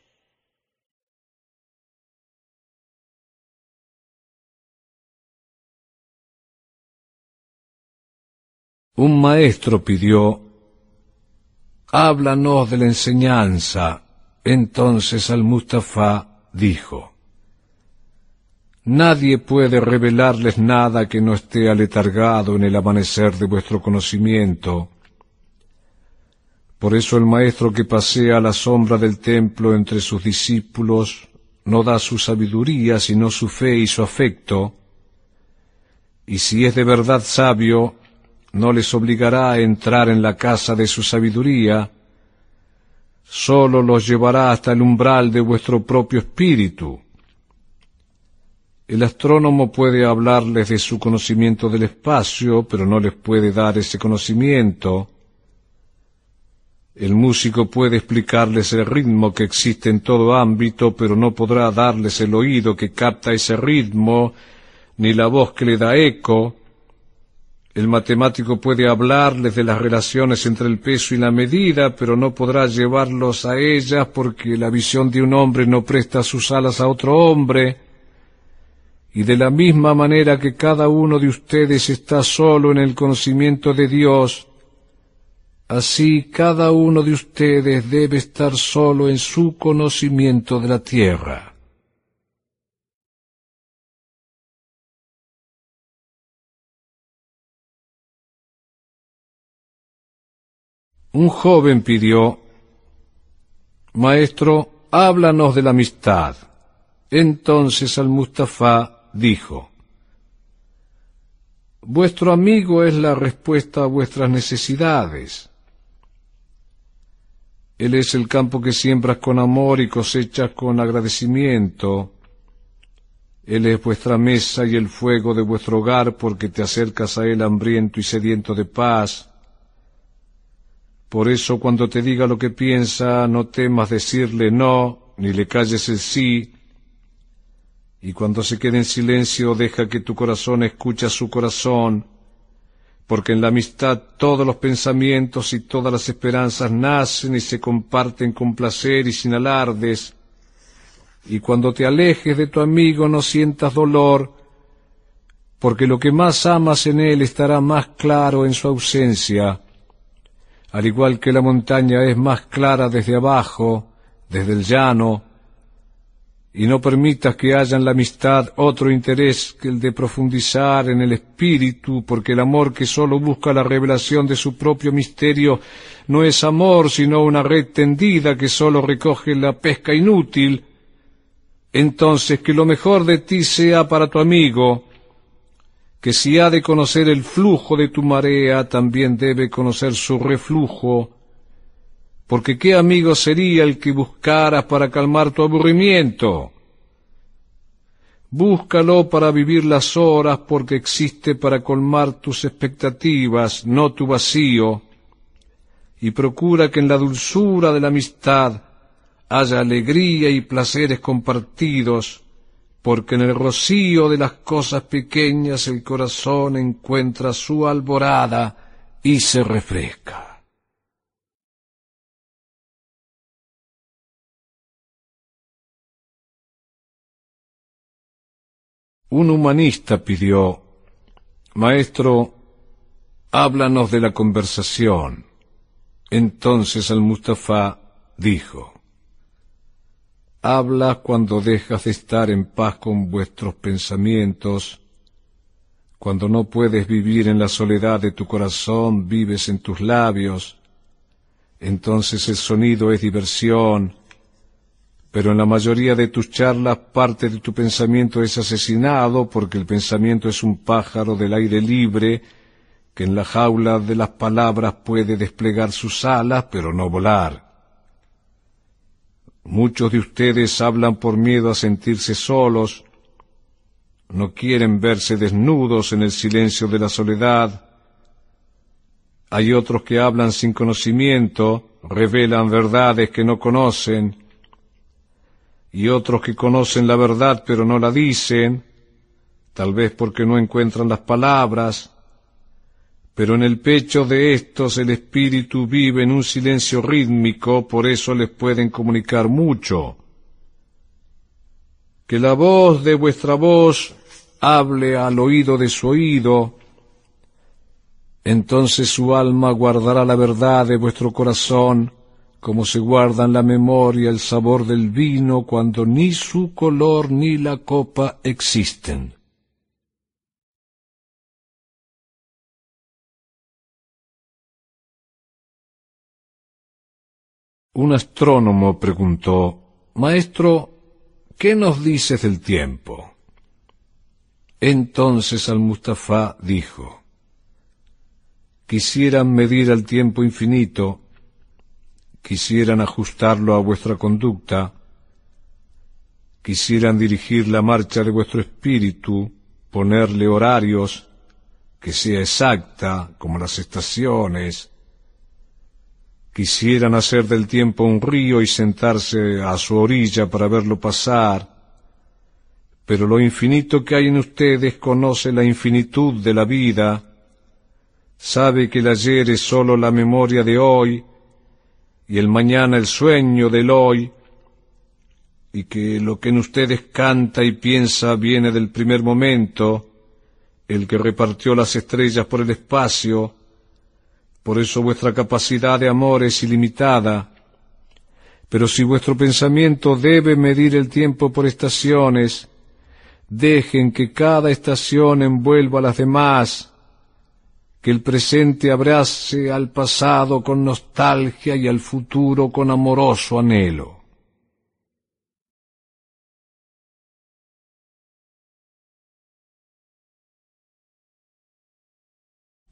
Un maestro pidió háblanos de la enseñanza. Entonces al-Mustafa dijo, Nadie puede revelarles nada que no esté aletargado en el amanecer de vuestro conocimiento. Por eso el maestro que pasea a la sombra del templo entre sus discípulos no da su sabiduría, sino su fe y su afecto, y si es de verdad sabio, no les obligará a entrar en la casa de su sabiduría, sólo los llevará hasta el umbral de vuestro propio espíritu. El astrónomo puede hablarles de su conocimiento del espacio, pero no les puede dar ese conocimiento. El músico puede explicarles el ritmo que existe en todo ámbito, pero no podrá darles el oído que capta ese ritmo, ni la voz que le da eco, el matemático puede hablarles de las relaciones entre el peso y la medida, pero no podrá llevarlos a ellas porque la visión de un hombre no presta sus alas a otro hombre. Y de la misma manera que cada uno de ustedes está solo en el conocimiento de Dios, Así cada uno de ustedes debe estar solo en su conocimiento de la tierra. Un joven pidió, Maestro, háblanos de la amistad. Entonces al Mustafa dijo, Vuestro amigo es la respuesta a vuestras necesidades. Él es el campo que siembras con amor y cosechas con agradecimiento. Él es vuestra mesa y el fuego de vuestro hogar porque te acercas a Él hambriento y sediento de paz. Por eso cuando te diga lo que piensa, no temas decirle no, ni le calles el sí, y cuando se quede en silencio, deja que tu corazón escuche a su corazón, porque en la amistad todos los pensamientos y todas las esperanzas nacen y se comparten con placer y sin alardes, y cuando te alejes de tu amigo no sientas dolor, porque lo que más amas en él estará más claro en su ausencia, al igual que la montaña es más clara desde abajo, desde el llano, y no permitas que haya en la amistad otro interés que el de profundizar en el espíritu, porque el amor que sólo busca la revelación de su propio misterio no es amor, sino una red tendida que sólo recoge la pesca inútil. Entonces que lo mejor de ti sea para tu amigo, que si ha de conocer el flujo de tu marea, también debe conocer su reflujo, porque qué amigo sería el que buscaras para calmar tu aburrimiento. Búscalo para vivir las horas porque existe para colmar tus expectativas, no tu vacío, y procura que en la dulzura de la amistad haya alegría y placeres compartidos, porque en el rocío de las cosas pequeñas el corazón encuentra su alborada y se refresca. Un humanista pidió, Maestro, háblanos de la conversación. Entonces al Mustafa dijo, Habla cuando dejas de estar en paz con vuestros pensamientos, cuando no puedes vivir en la soledad de tu corazón, vives en tus labios, entonces el sonido es diversión, pero en la mayoría de tus charlas parte de tu pensamiento es asesinado porque el pensamiento es un pájaro del aire libre que en la jaula de las palabras puede desplegar sus alas pero no volar. Muchos de ustedes hablan por miedo a sentirse solos, no quieren verse desnudos en el silencio de la soledad. Hay otros que hablan sin conocimiento, revelan verdades que no conocen, y otros que conocen la verdad pero no la dicen, tal vez porque no encuentran las palabras, pero en el pecho de estos el espíritu vive en un silencio rítmico, por eso les pueden comunicar mucho. Que la voz de vuestra voz hable al oído de su oído, entonces su alma guardará la verdad de vuestro corazón, como se guarda en la memoria el sabor del vino cuando ni su color ni la copa existen. Un astrónomo preguntó, Maestro, ¿qué nos dices del tiempo? Entonces al-Mustafa dijo, Quisieran medir el tiempo infinito, quisieran ajustarlo a vuestra conducta, quisieran dirigir la marcha de vuestro espíritu, ponerle horarios, que sea exacta, como las estaciones, Quisieran hacer del tiempo un río y sentarse a su orilla para verlo pasar, pero lo infinito que hay en ustedes conoce la infinitud de la vida, sabe que el ayer es sólo la memoria de hoy, y el mañana el sueño del hoy, y que lo que en ustedes canta y piensa viene del primer momento, el que repartió las estrellas por el espacio, Por eso vuestra capacidad de amor es ilimitada. Pero si vuestro pensamiento debe medir el tiempo por estaciones, dejen que cada estación envuelva a las demás, que el presente abrace al pasado con nostalgia y al futuro con amoroso anhelo.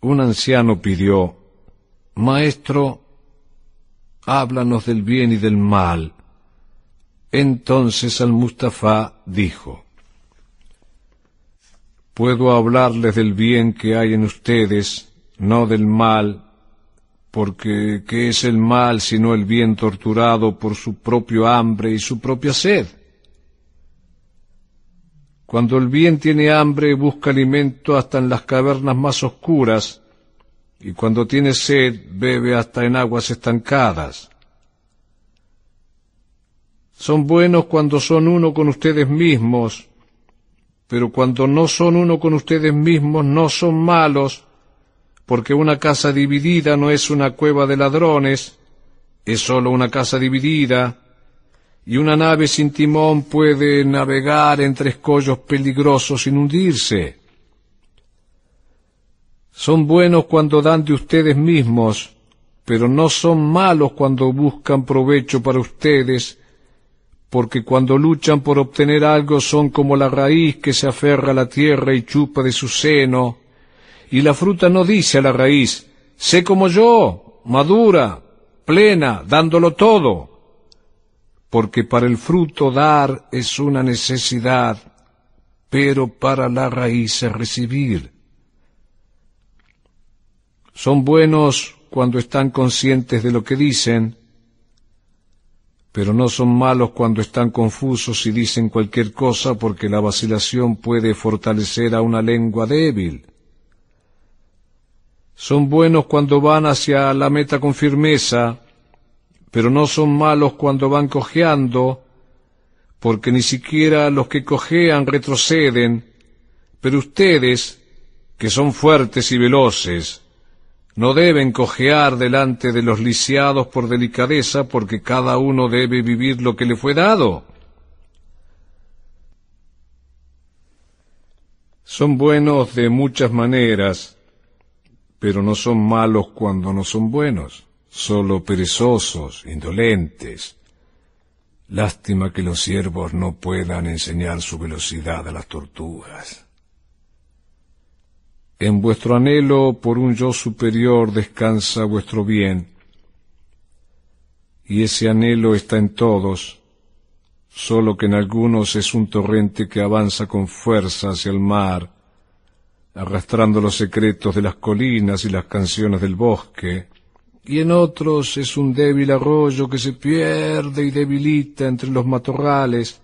Un anciano pidió, Maestro, háblanos del bien y del mal. Entonces al-Mustafa dijo, Puedo hablarles del bien que hay en ustedes, no del mal, porque ¿qué es el mal sino el bien torturado por su propio hambre y su propia sed? Cuando el bien tiene hambre busca alimento hasta en las cavernas más oscuras, y cuando tiene sed bebe hasta en aguas estancadas. Son buenos cuando son uno con ustedes mismos, pero cuando no son uno con ustedes mismos no son malos, porque una casa dividida no es una cueva de ladrones, es sólo una casa dividida, y una nave sin timón puede navegar entre escollos peligrosos sin hundirse. Son buenos cuando dan de ustedes mismos, pero no son malos cuando buscan provecho para ustedes, porque cuando luchan por obtener algo son como la raíz que se aferra a la tierra y chupa de su seno, y la fruta no dice a la raíz, sé como yo, madura, plena, dándolo todo, porque para el fruto dar es una necesidad, pero para la raíz es recibir. Son buenos cuando están conscientes de lo que dicen, pero no son malos cuando están confusos y dicen cualquier cosa porque la vacilación puede fortalecer a una lengua débil. Son buenos cuando van hacia la meta con firmeza, pero no son malos cuando van cojeando, porque ni siquiera los que cojean retroceden, pero ustedes, que son fuertes y veloces, no deben cojear delante de los lisiados por delicadeza, porque cada uno debe vivir lo que le fue dado. Son buenos de muchas maneras, pero no son malos cuando no son buenos, solo perezosos, indolentes. Lástima que los siervos no puedan enseñar su velocidad a las tortugas. En vuestro anhelo por un yo superior descansa vuestro bien, y ese anhelo está en todos, solo que en algunos es un torrente que avanza con fuerza hacia el mar, arrastrando los secretos de las colinas y las canciones del bosque, y en otros es un débil arroyo que se pierde y debilita entre los matorrales,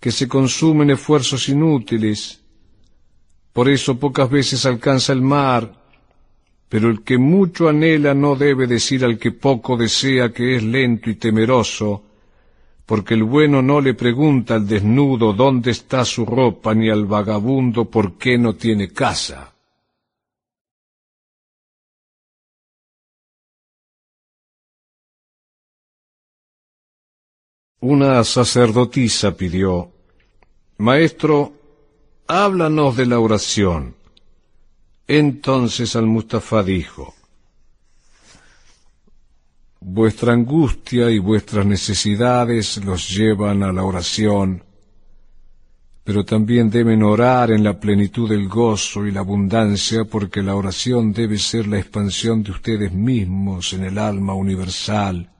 que se consume en esfuerzos inútiles, por eso pocas veces alcanza el mar, pero el que mucho anhela no debe decir al que poco desea que es lento y temeroso, porque el bueno no le pregunta al desnudo dónde está su ropa, ni al vagabundo por qué no tiene casa. Una sacerdotisa pidió, Maestro, háblanos de la oración. Entonces al-Mustafa dijo, Vuestra angustia y vuestras necesidades los llevan a la oración, pero también deben orar en la plenitud del gozo y la abundancia, porque la oración debe ser la expansión de ustedes mismos en el alma universal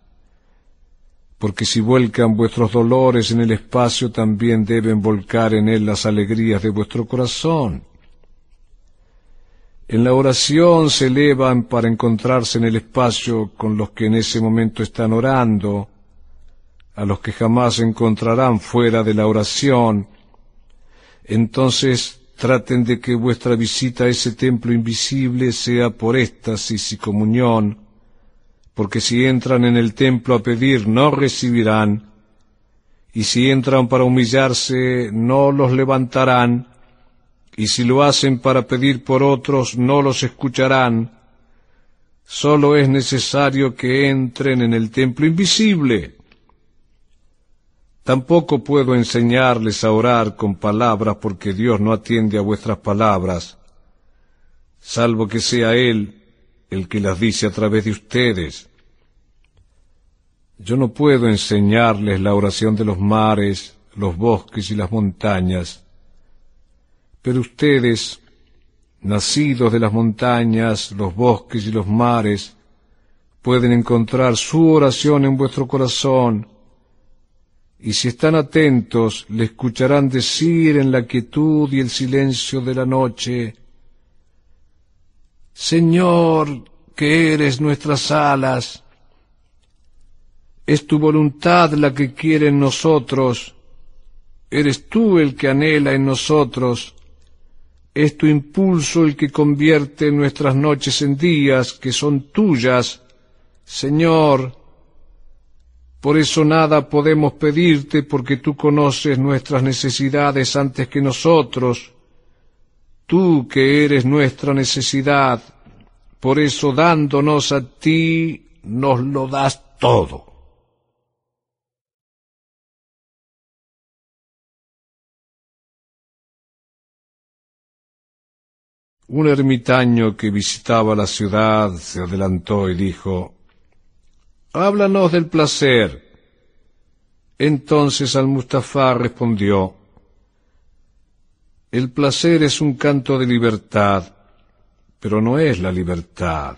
porque si vuelcan vuestros dolores en el espacio, también deben volcar en él las alegrías de vuestro corazón. En la oración se elevan para encontrarse en el espacio con los que en ese momento están orando, a los que jamás encontrarán fuera de la oración. Entonces traten de que vuestra visita a ese templo invisible sea por éxtasis y comunión, porque si entran en el templo a pedir no recibirán, y si entran para humillarse no los levantarán, y si lo hacen para pedir por otros no los escucharán, Solo es necesario que entren en el templo invisible. Tampoco puedo enseñarles a orar con palabras porque Dios no atiende a vuestras palabras, salvo que sea Él el que las dice a través de ustedes. Yo no puedo enseñarles la oración de los mares, los bosques y las montañas, pero ustedes, nacidos de las montañas, los bosques y los mares, pueden encontrar su oración en vuestro corazón, y si están atentos, le escucharán decir en la quietud y el silencio de la noche, Señor, que eres nuestras alas, es tu voluntad la que quiere en nosotros, eres tú el que anhela en nosotros, es tu impulso el que convierte nuestras noches en días que son tuyas, Señor. Por eso nada podemos pedirte porque tú conoces nuestras necesidades antes que nosotros, tú que eres nuestra necesidad, por eso dándonos a ti nos lo das todo. Un ermitaño que visitaba la ciudad se adelantó y dijo, Háblanos del placer. Entonces al-Mustafa respondió, El placer es un canto de libertad, pero no es la libertad.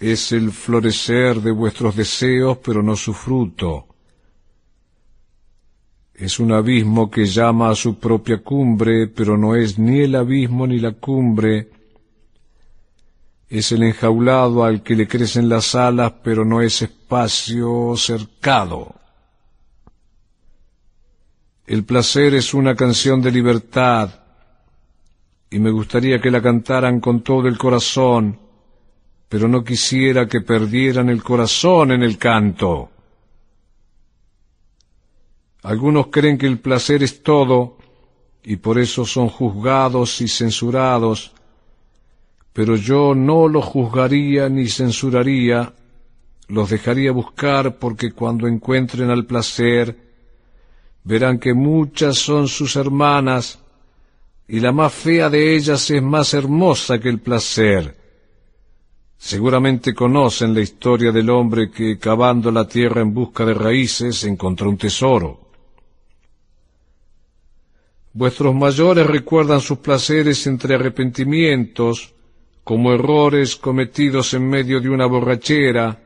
Es el florecer de vuestros deseos, pero no su fruto es un abismo que llama a su propia cumbre, pero no es ni el abismo ni la cumbre. Es el enjaulado al que le crecen las alas, pero no es espacio cercado. El placer es una canción de libertad, y me gustaría que la cantaran con todo el corazón, pero no quisiera que perdieran el corazón en el canto. Algunos creen que el placer es todo y por eso son juzgados y censurados, pero yo no los juzgaría ni censuraría, los dejaría buscar porque cuando encuentren al placer verán que muchas son sus hermanas y la más fea de ellas es más hermosa que el placer. Seguramente conocen la historia del hombre que cavando la tierra en busca de raíces encontró un tesoro. Vuestros mayores recuerdan sus placeres entre arrepentimientos, como errores cometidos en medio de una borrachera,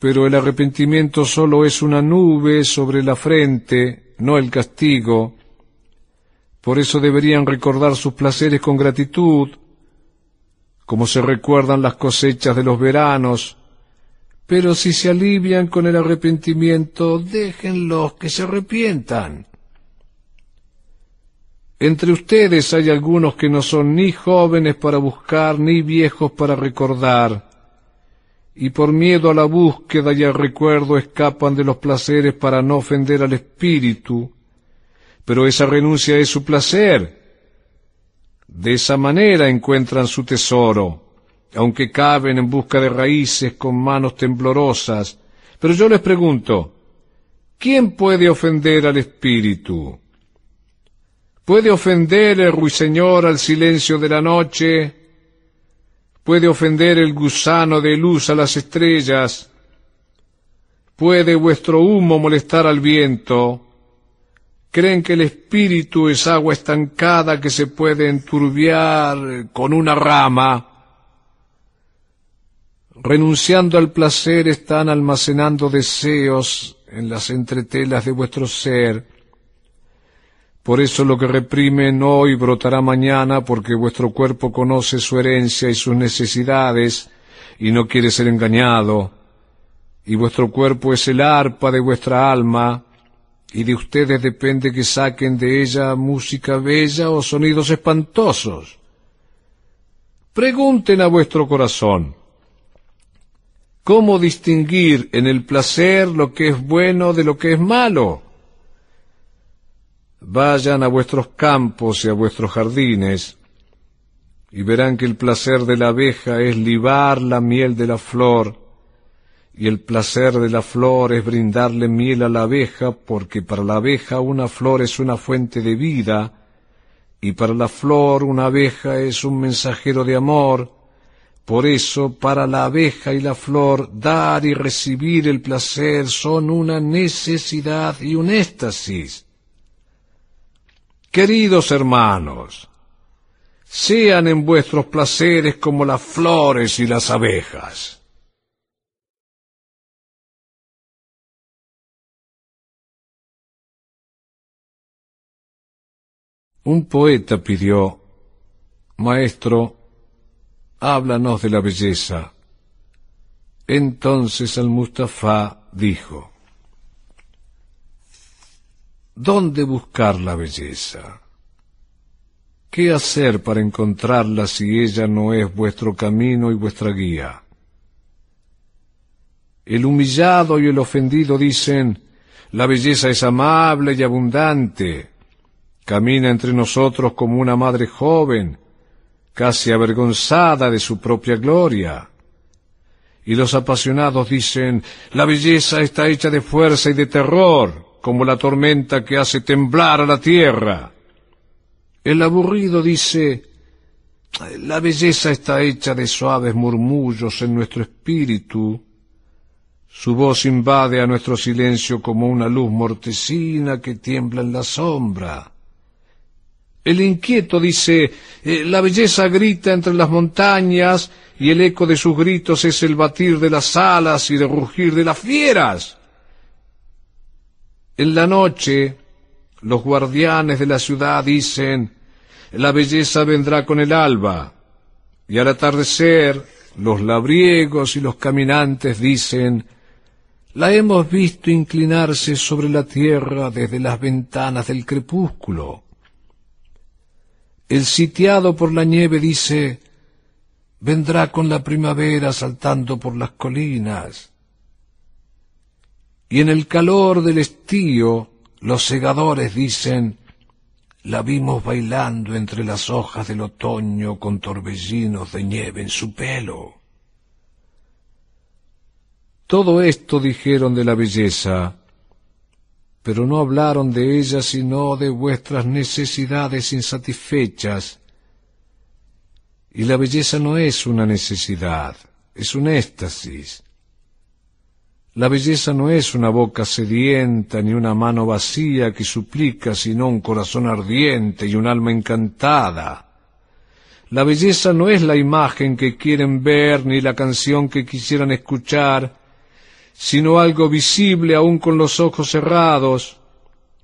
pero el arrepentimiento solo es una nube sobre la frente, no el castigo. Por eso deberían recordar sus placeres con gratitud, como se recuerdan las cosechas de los veranos, pero si se alivian con el arrepentimiento, déjenlos que se arrepientan. Entre ustedes hay algunos que no son ni jóvenes para buscar, ni viejos para recordar, y por miedo a la búsqueda y al recuerdo escapan de los placeres para no ofender al espíritu, pero esa renuncia es su placer. De esa manera encuentran su tesoro, aunque caben en busca de raíces con manos temblorosas. Pero yo les pregunto, ¿quién puede ofender al espíritu? ¿Puede ofender el ruiseñor al silencio de la noche? ¿Puede ofender el gusano de luz a las estrellas? ¿Puede vuestro humo molestar al viento? ¿Creen que el espíritu es agua estancada que se puede enturbiar con una rama? Renunciando al placer están almacenando deseos en las entretelas de vuestro ser por eso lo que reprimen hoy brotará mañana, porque vuestro cuerpo conoce su herencia y sus necesidades, y no quiere ser engañado. Y vuestro cuerpo es el arpa de vuestra alma, y de ustedes depende que saquen de ella música bella o sonidos espantosos. Pregunten a vuestro corazón, ¿cómo distinguir en el placer lo que es bueno de lo que es malo? Vayan a vuestros campos y a vuestros jardines, y verán que el placer de la abeja es libar la miel de la flor, y el placer de la flor es brindarle miel a la abeja, porque para la abeja una flor es una fuente de vida, y para la flor una abeja es un mensajero de amor, por eso para la abeja y la flor dar y recibir el placer son una necesidad y un éxtasis. Queridos hermanos, sean en vuestros placeres como las flores y las abejas. Un poeta pidió, Maestro, háblanos de la belleza. Entonces al Mustafa dijo, ¿Dónde buscar la belleza? ¿Qué hacer para encontrarla si ella no es vuestro camino y vuestra guía? El humillado y el ofendido dicen, la belleza es amable y abundante, Camina entre nosotros como una madre joven, casi avergonzada de su propia gloria. Y los apasionados dicen, la belleza está hecha de fuerza y de terror, como la tormenta que hace temblar a la tierra. El aburrido dice, la belleza está hecha de suaves murmullos en nuestro espíritu. Su voz invade a nuestro silencio como una luz mortecina que tiembla en la sombra. El inquieto dice, eh, la belleza grita entre las montañas y el eco de sus gritos es el batir de las alas y el rugir de las fieras. En la noche, los guardianes de la ciudad dicen, la belleza vendrá con el alba. Y al atardecer, los labriegos y los caminantes dicen, la hemos visto inclinarse sobre la tierra desde las ventanas del crepúsculo. El sitiado por la nieve dice, vendrá con la primavera saltando por las colinas. Y en el calor del estío, los segadores dicen, la vimos bailando entre las hojas del otoño con torbellinos de nieve en su pelo. Todo esto dijeron de la belleza, pero no hablaron de ella sino de vuestras necesidades insatisfechas. Y la belleza no es una necesidad, es un éxtasis. La belleza no es una boca sedienta ni una mano vacía que suplica, sino un corazón ardiente y un alma encantada. La belleza no es la imagen que quieren ver ni la canción que quisieran escuchar, sino algo visible aún con los ojos cerrados,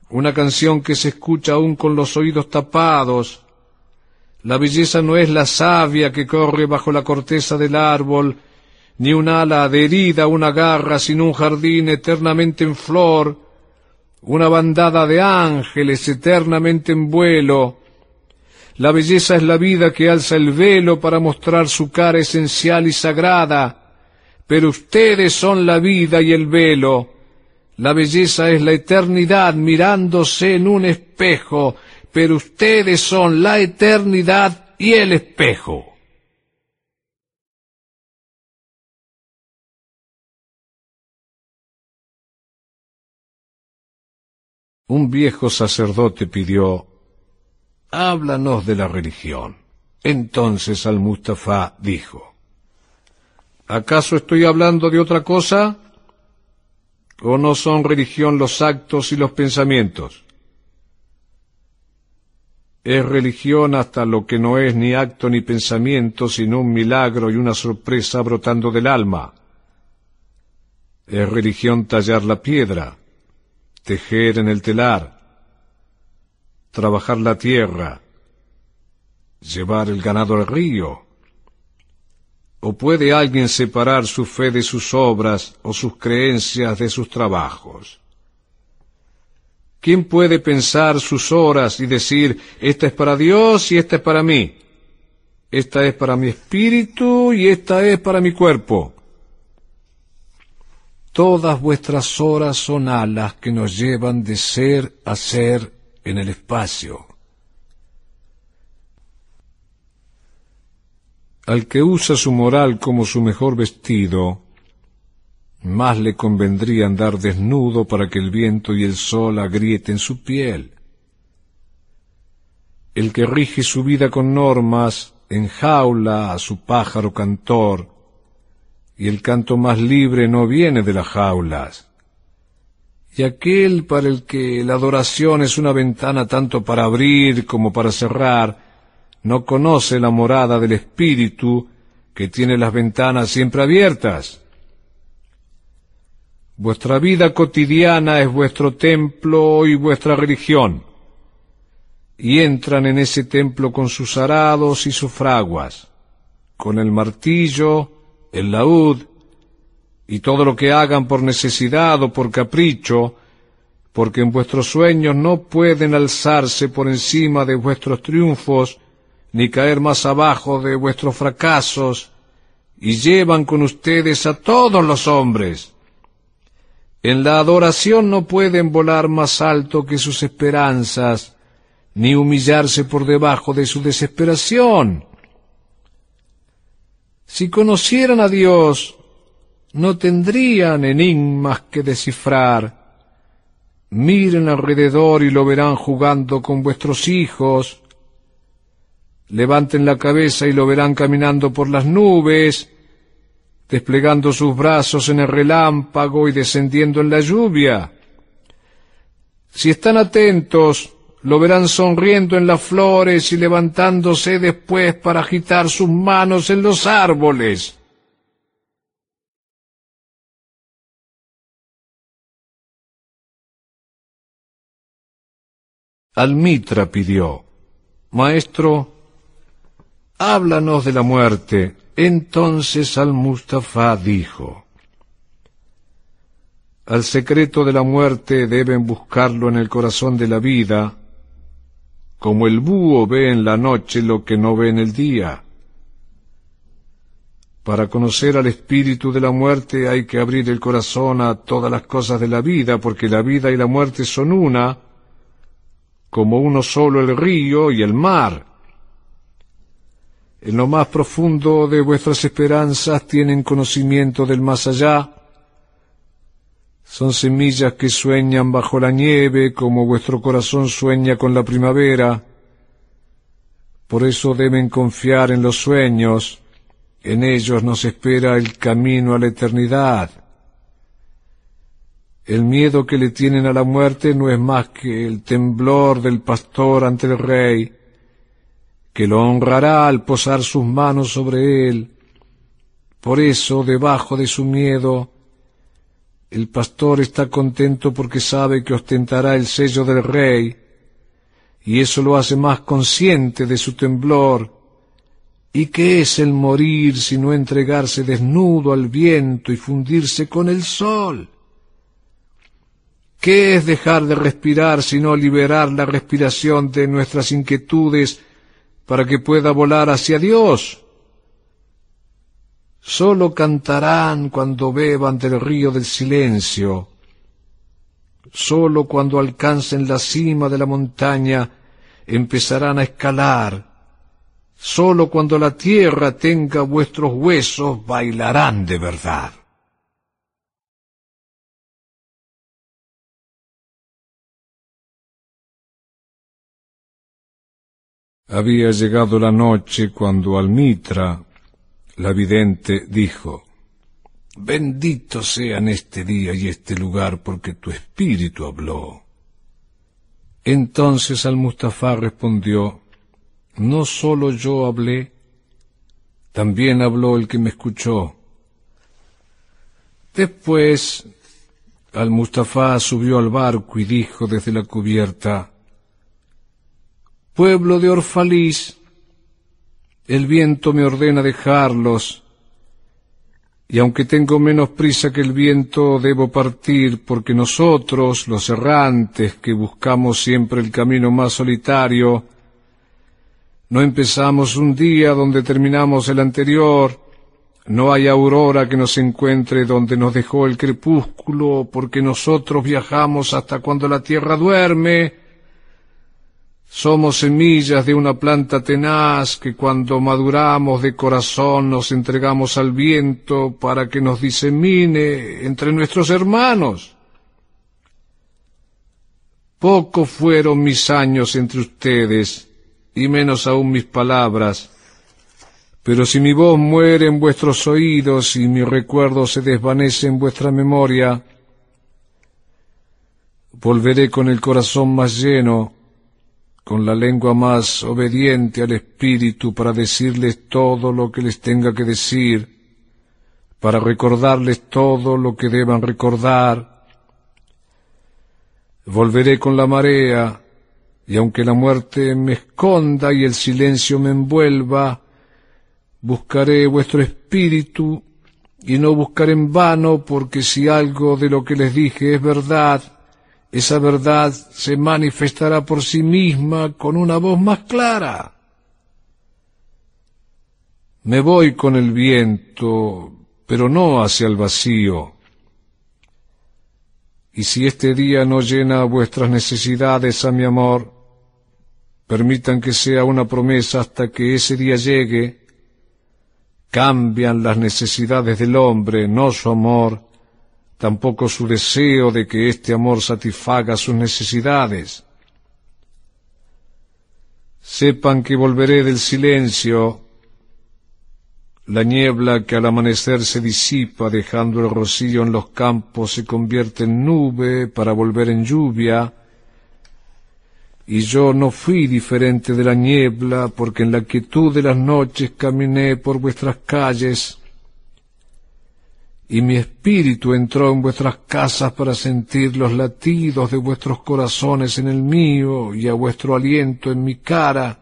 una canción que se escucha aún con los oídos tapados. La belleza no es la savia que corre bajo la corteza del árbol, ni un ala adherida a una garra, sino un jardín eternamente en flor, una bandada de ángeles eternamente en vuelo. La belleza es la vida que alza el velo para mostrar su cara esencial y sagrada, pero ustedes son la vida y el velo. La belleza es la eternidad mirándose en un espejo, pero ustedes son la eternidad y el espejo. Un viejo sacerdote pidió, Háblanos de la religión. Entonces al-Mustafa dijo, ¿Acaso estoy hablando de otra cosa? ¿O no son religión los actos y los pensamientos? Es religión hasta lo que no es ni acto ni pensamiento, sino un milagro y una sorpresa brotando del alma. Es religión tallar la piedra, tejer en el telar, trabajar la tierra, llevar el ganado al río, ¿O puede alguien separar su fe de sus obras o sus creencias de sus trabajos? ¿Quién puede pensar sus horas y decir, esta es para Dios y esta es para mí? Esta es para mi espíritu y esta es para mi cuerpo. Todas vuestras horas son alas que nos llevan de ser a ser en el espacio. Al que usa su moral como su mejor vestido, más le convendría andar desnudo para que el viento y el sol agrieten su piel. El que rige su vida con normas enjaula a su pájaro cantor, y el canto más libre no viene de las jaulas. Y aquel para el que la adoración es una ventana tanto para abrir como para cerrar, no conoce la morada del Espíritu que tiene las ventanas siempre abiertas. Vuestra vida cotidiana es vuestro templo y vuestra religión y entran en ese templo con sus arados y sus fraguas, con el martillo, el laúd, y todo lo que hagan por necesidad o por capricho, porque en vuestros sueños no pueden alzarse por encima de vuestros triunfos, ni caer más abajo de vuestros fracasos, y llevan con ustedes a todos los hombres. En la adoración no pueden volar más alto que sus esperanzas, ni humillarse por debajo de su desesperación. Si conocieran a Dios, no tendrían enigmas que descifrar. Miren alrededor y lo verán jugando con vuestros hijos. Levanten la cabeza y lo verán caminando por las nubes, desplegando sus brazos en el relámpago y descendiendo en la lluvia. Si están atentos, lo verán sonriendo en las flores y levantándose después para agitar sus manos en los árboles. Almitra pidió, Maestro, háblanos de la muerte. Entonces Al-Mustafa dijo, Al secreto de la muerte deben buscarlo en el corazón de la vida, como el búho ve en la noche lo que no ve en el día. Para conocer al espíritu de la muerte hay que abrir el corazón a todas las cosas de la vida, porque la vida y la muerte son una, como uno solo el río y el mar. En lo más profundo de vuestras esperanzas tienen conocimiento del más allá, son semillas que sueñan bajo la nieve como vuestro corazón sueña con la primavera. Por eso deben confiar en los sueños, en ellos nos espera el camino a la eternidad. El miedo que le tienen a la muerte no es más que el temblor del pastor ante el rey, que lo honrará al posar sus manos sobre él. Por eso, debajo de su miedo, el pastor está contento porque sabe que ostentará el sello del rey, y eso lo hace más consciente de su temblor. ¿Y qué es el morir sino entregarse desnudo al viento y fundirse con el sol? ¿Qué es dejar de respirar sino liberar la respiración de nuestras inquietudes para que pueda volar hacia Dios? Sólo cantarán cuando beban del río del silencio. Sólo cuando alcancen la cima de la montaña empezarán a escalar. Sólo cuando la tierra tenga vuestros huesos bailarán de verdad. Había llegado la noche cuando Almitra, la vidente dijo, Bendito sean este día y este lugar porque tu espíritu habló. Entonces al Mustafa respondió, No solo yo hablé, también habló el que me escuchó. Después al Mustafa subió al barco y dijo desde la cubierta, Pueblo de Orfalís, el viento me ordena dejarlos, y aunque tengo menos prisa que el viento, debo partir, porque nosotros, los errantes, que buscamos siempre el camino más solitario, no empezamos un día donde terminamos el anterior, no hay aurora que nos encuentre donde nos dejó el crepúsculo, porque nosotros viajamos hasta cuando la tierra duerme, Somos semillas de una planta tenaz que cuando maduramos de corazón nos entregamos al viento para que nos disemine entre nuestros hermanos. Pocos fueron mis años entre ustedes, y menos aún mis palabras, pero si mi voz muere en vuestros oídos y mi recuerdo se desvanece en vuestra memoria, volveré con el corazón más lleno, con la lengua más obediente al Espíritu para decirles todo lo que les tenga que decir, para recordarles todo lo que deban recordar. Volveré con la marea, y aunque la muerte me esconda y el silencio me envuelva, buscaré vuestro espíritu y no buscaré en vano, porque si algo de lo que les dije es verdad, esa verdad se manifestará por sí misma con una voz más clara. Me voy con el viento, pero no hacia el vacío. Y si este día no llena vuestras necesidades a mi amor, permitan que sea una promesa hasta que ese día llegue. Cambian las necesidades del hombre, no su amor, tampoco su deseo de que este amor satisfaga sus necesidades. Sepan que volveré del silencio, la niebla que al amanecer se disipa dejando el rocío en los campos se convierte en nube para volver en lluvia, y yo no fui diferente de la niebla porque en la quietud de las noches caminé por vuestras calles, y mi espíritu entró en vuestras casas para sentir los latidos de vuestros corazones en el mío y a vuestro aliento en mi cara.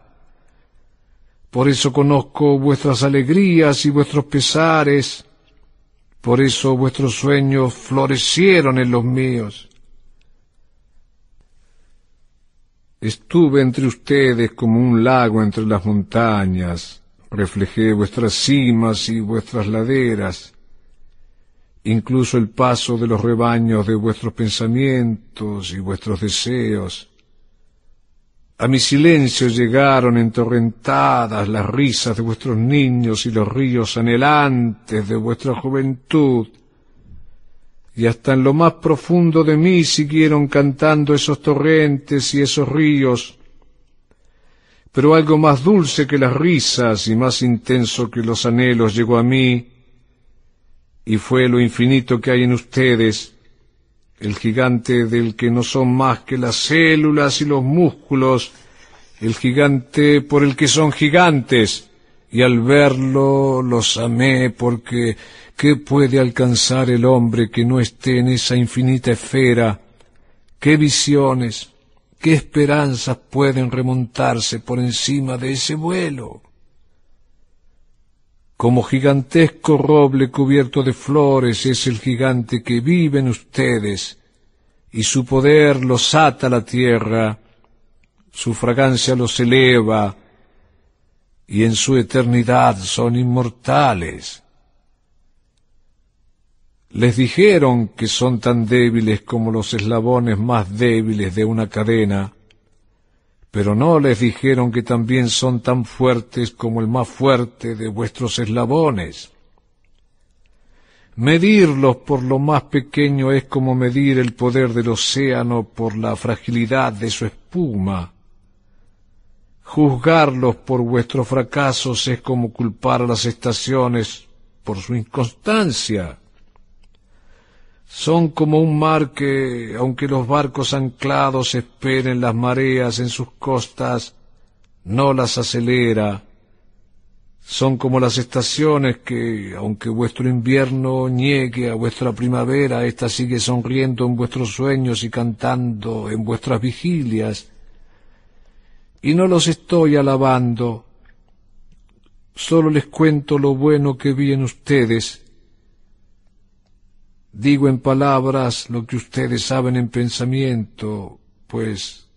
Por eso conozco vuestras alegrías y vuestros pesares, por eso vuestros sueños florecieron en los míos. Estuve entre ustedes como un lago entre las montañas, reflejé vuestras cimas y vuestras laderas, incluso el paso de los rebaños de vuestros pensamientos y vuestros deseos. A mi silencio llegaron entorrentadas las risas de vuestros niños y los ríos anhelantes de vuestra juventud, y hasta en lo más profundo de mí siguieron cantando esos torrentes y esos ríos, pero algo más dulce que las risas y más intenso que los anhelos llegó a mí, y fue lo infinito que hay en ustedes, el gigante del que no son más que las células y los músculos, el gigante por el que son gigantes, y al verlo los amé porque ¿qué puede alcanzar el hombre que no esté en esa infinita esfera? ¿Qué visiones, qué esperanzas pueden remontarse por encima de ese vuelo? Como gigantesco roble cubierto de flores es el gigante que vive en ustedes, y su poder los ata a la tierra, su fragancia los eleva, y en su eternidad son inmortales. Les dijeron que son tan débiles como los eslabones más débiles de una cadena, pero no les dijeron que también son tan fuertes como el más fuerte de vuestros eslabones. Medirlos por lo más pequeño es como medir el poder del océano por la fragilidad de su espuma. Juzgarlos por vuestros fracasos es como culpar a las estaciones por su inconstancia. Son como un mar que, aunque los barcos anclados esperen las mareas en sus costas, no las acelera. Son como las estaciones que, aunque vuestro invierno niegue a vuestra primavera, ésta sigue sonriendo en vuestros sueños y cantando en vuestras vigilias. Y no los estoy alabando, solo les cuento lo bueno que vi en ustedes Digo en palabras lo que ustedes saben en pensamiento, pues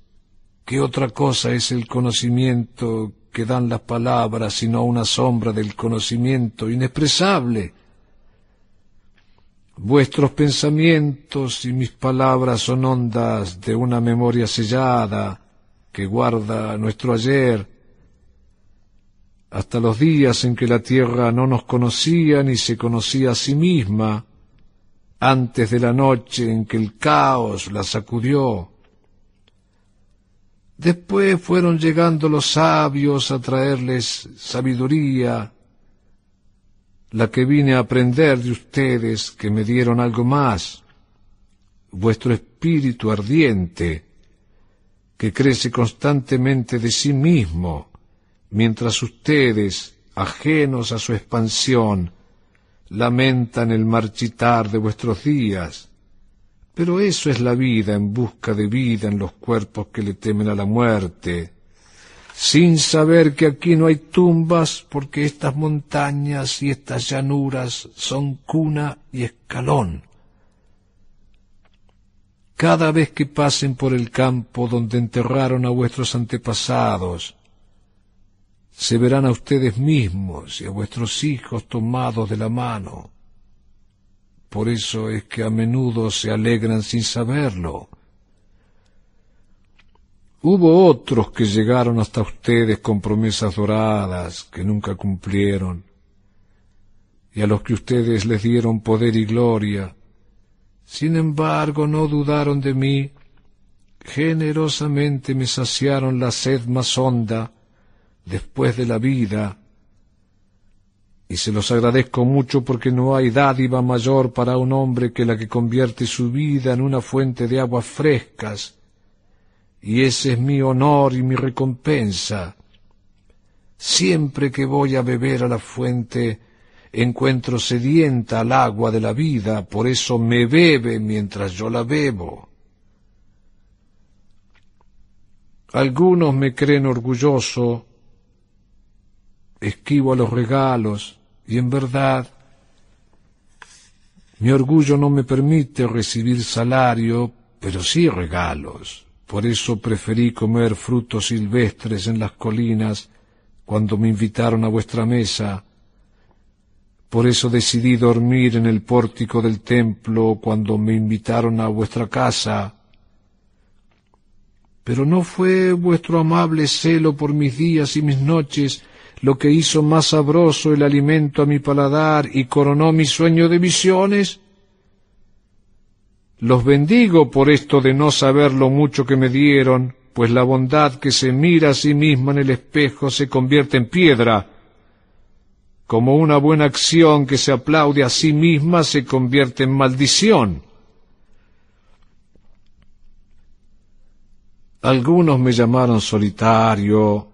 ¿qué otra cosa es el conocimiento que dan las palabras sino una sombra del conocimiento inexpresable? Vuestros pensamientos y mis palabras son ondas de una memoria sellada, que guarda nuestro ayer, hasta los días en que la tierra no nos conocía ni se conocía a sí misma, antes de la noche en que el caos la sacudió. Después fueron llegando los sabios a traerles sabiduría, la que vine a aprender de ustedes que me dieron algo más, vuestro espíritu ardiente, que crece constantemente de sí mismo, mientras ustedes, ajenos a su expansión, lamentan el marchitar de vuestros días. Pero eso es la vida en busca de vida en los cuerpos que le temen a la muerte, sin saber que aquí no hay tumbas porque estas montañas y estas llanuras son cuna y escalón. Cada vez que pasen por el campo donde enterraron a vuestros antepasados, se verán a ustedes mismos y a vuestros hijos tomados de la mano. Por eso es que a menudo se alegran sin saberlo. Hubo otros que llegaron hasta ustedes con promesas doradas que nunca cumplieron, y a los que ustedes les dieron poder y gloria. Sin embargo, no dudaron de mí, generosamente me saciaron la sed más honda, después de la vida, y se los agradezco mucho porque no hay dádiva mayor para un hombre que la que convierte su vida en una fuente de aguas frescas, y ese es mi honor y mi recompensa. Siempre que voy a beber a la fuente, encuentro sedienta al agua de la vida, por eso me bebe mientras yo la bebo. Algunos me creen orgulloso, esquivo a los regalos y en verdad mi orgullo no me permite recibir salario, pero sí regalos. Por eso preferí comer frutos silvestres en las colinas cuando me invitaron a vuestra mesa. Por eso decidí dormir en el pórtico del templo cuando me invitaron a vuestra casa. Pero no fue vuestro amable celo por mis días y mis noches lo que hizo más sabroso el alimento a mi paladar y coronó mi sueño de visiones? Los bendigo por esto de no saber lo mucho que me dieron, pues la bondad que se mira a sí misma en el espejo se convierte en piedra, como una buena acción que se aplaude a sí misma se convierte en maldición. Algunos me llamaron solitario,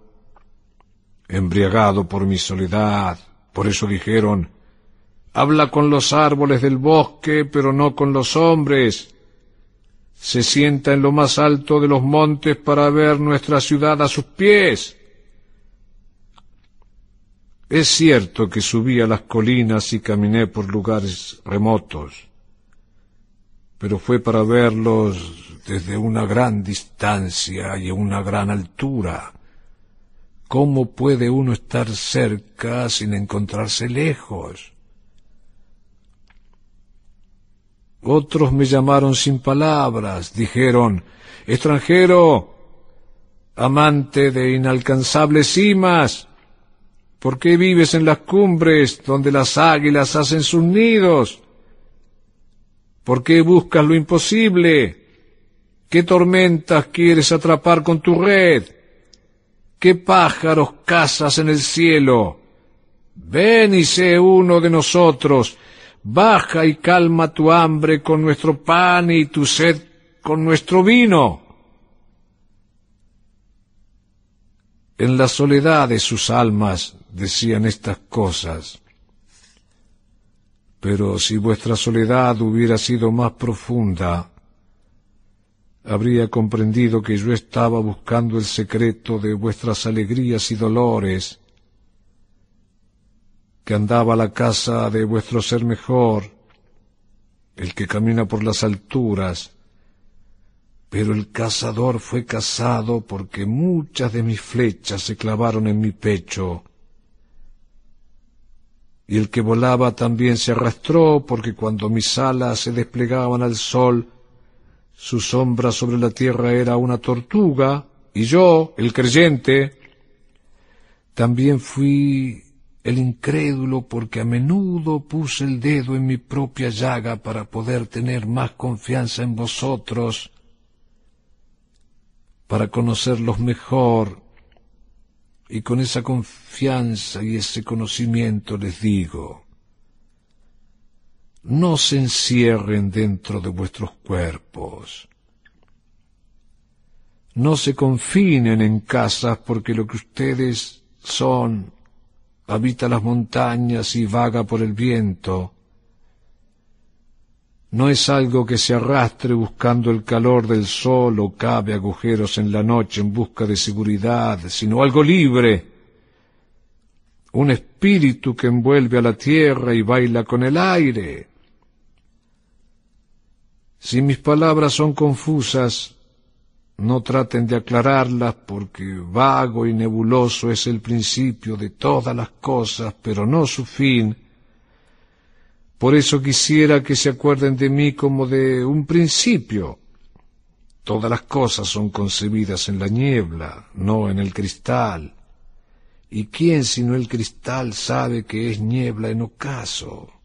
embriagado por mi soledad. Por eso dijeron, habla con los árboles del bosque, pero no con los hombres. Se sienta en lo más alto de los montes para ver nuestra ciudad a sus pies. Es cierto que subí a las colinas y caminé por lugares remotos, pero fue para verlos desde una gran distancia y a una gran altura. ¿Cómo puede uno estar cerca sin encontrarse lejos? Otros me llamaron sin palabras, dijeron, extranjero, amante de inalcanzables cimas, ¿por qué vives en las cumbres donde las águilas hacen sus nidos? ¿Por qué buscas lo imposible? ¿Qué tormentas quieres atrapar con tu red? qué pájaros cazas en el cielo. Ven y sé uno de nosotros, baja y calma tu hambre con nuestro pan y tu sed con nuestro vino. En la soledad de sus almas decían estas cosas. Pero si vuestra soledad hubiera sido más profunda, habría comprendido que yo estaba buscando el secreto de vuestras alegrías y dolores, que andaba a la casa de vuestro ser mejor, el que camina por las alturas, pero el cazador fue cazado porque muchas de mis flechas se clavaron en mi pecho, y el que volaba también se arrastró porque cuando mis alas se desplegaban al sol, su sombra sobre la tierra era una tortuga, Y yo, el creyente, también fui el incrédulo porque a menudo puse el dedo en mi propia llaga para poder tener más confianza en vosotros, para conocerlos mejor, y con esa confianza y ese conocimiento les digo, no se encierren dentro de vuestros cuerpos, no se confinen en casas porque lo que ustedes son habita las montañas y vaga por el viento. No es algo que se arrastre buscando el calor del sol o cabe agujeros en la noche en busca de seguridad, sino algo libre, un espíritu que envuelve a la tierra y baila con el aire. Si mis palabras son confusas, no traten de aclararlas porque vago y nebuloso es el principio de todas las cosas, pero no su fin. Por eso quisiera que se acuerden de mí como de un principio. Todas las cosas son concebidas en la niebla, no en el cristal. ¿Y quién sino el cristal sabe que es niebla en ocaso?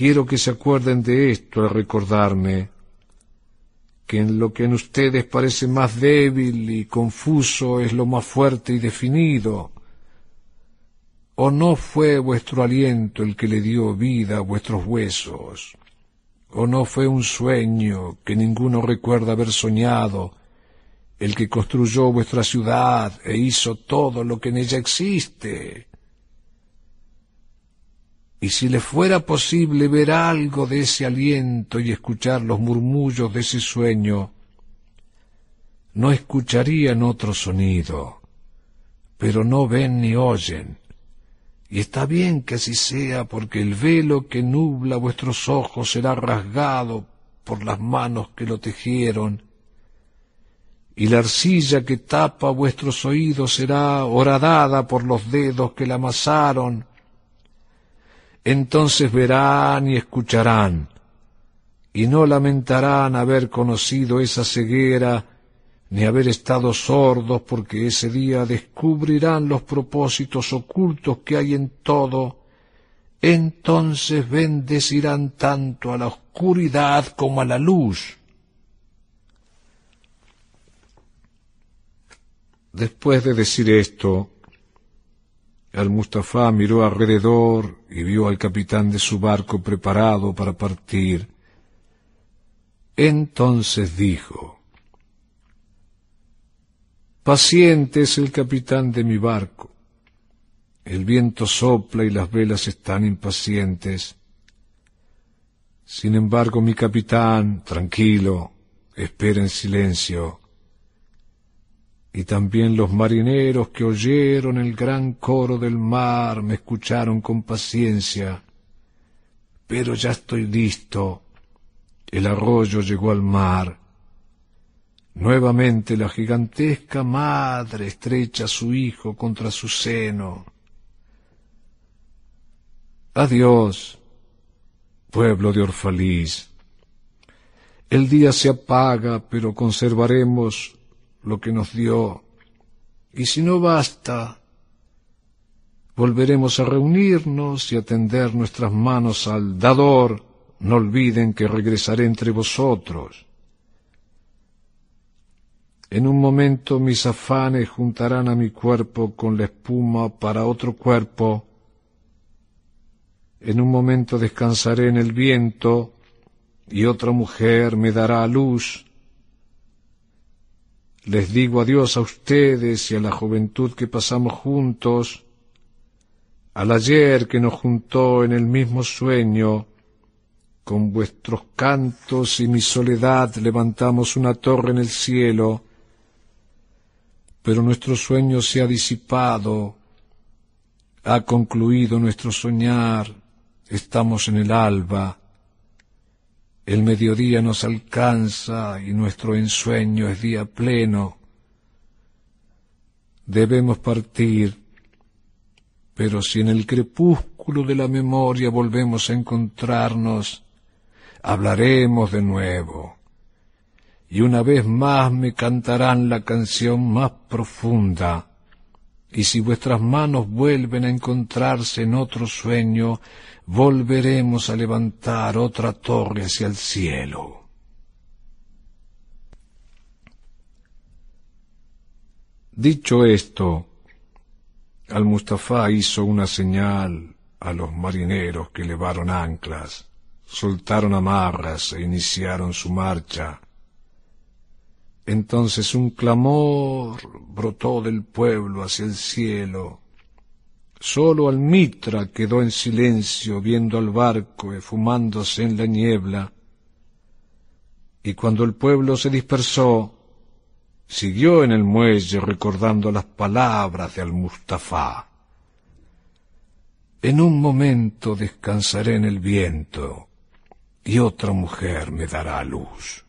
Quiero que se acuerden de esto al recordarme que en lo que en ustedes parece más débil y confuso es lo más fuerte y definido. ¿O no fue vuestro aliento el que le dio vida a vuestros huesos? ¿O no fue un sueño que ninguno recuerda haber soñado, el que construyó vuestra ciudad e hizo todo lo que en ella existe? Y si le fuera posible ver algo de ese aliento y escuchar los murmullos de ese sueño, no escucharían otro sonido, pero no ven ni oyen. Y está bien que así sea, porque el velo que nubla vuestros ojos será rasgado por las manos que lo tejieron, y la arcilla que tapa vuestros oídos será horadada por los dedos que la amasaron, entonces verán y escucharán, y no lamentarán haber conocido esa ceguera, ni haber estado sordos, porque ese día descubrirán los propósitos ocultos que hay en todo, entonces bendecirán tanto a la oscuridad como a la luz. Después de decir esto, al-Mustafa miró alrededor y vio al capitán de su barco preparado para partir. Entonces dijo, Paciente es el capitán de mi barco. El viento sopla y las velas están impacientes. Sin embargo, mi capitán, tranquilo, espera en silencio y también los marineros que oyeron el gran coro del mar me escucharon con paciencia. Pero ya estoy listo. El arroyo llegó al mar. Nuevamente la gigantesca madre estrecha a su hijo contra su seno. Adiós, pueblo de Orfalís. El día se apaga, pero conservaremos lo que nos dio, y si no basta, volveremos a reunirnos y a tender nuestras manos al dador, no olviden que regresaré entre vosotros. En un momento mis afanes juntarán a mi cuerpo con la espuma para otro cuerpo. En un momento descansaré en el viento y otra mujer me dará a luz les digo adiós a ustedes y a la juventud que pasamos juntos, al ayer que nos juntó en el mismo sueño, con vuestros cantos y mi soledad levantamos una torre en el cielo, pero nuestro sueño se ha disipado, ha concluido nuestro soñar, estamos en el alba, el mediodía nos alcanza y nuestro ensueño es día pleno. Debemos partir, pero si en el crepúsculo de la memoria volvemos a encontrarnos, hablaremos de nuevo y una vez más me cantarán la canción más profunda, y si vuestras manos vuelven a encontrarse en otro sueño, volveremos a levantar otra torre hacia el cielo. Dicho esto, Al-Mustafa hizo una señal a los marineros que levaron anclas, soltaron amarras e iniciaron su marcha. Entonces un clamor brotó del pueblo hacia el cielo. Solo Almitra quedó en silencio viendo al barco esfumándose en la niebla. Y cuando el pueblo se dispersó, siguió en el muelle recordando las palabras de Al-Mustafa. En un momento descansaré en el viento y otra mujer me dará luz.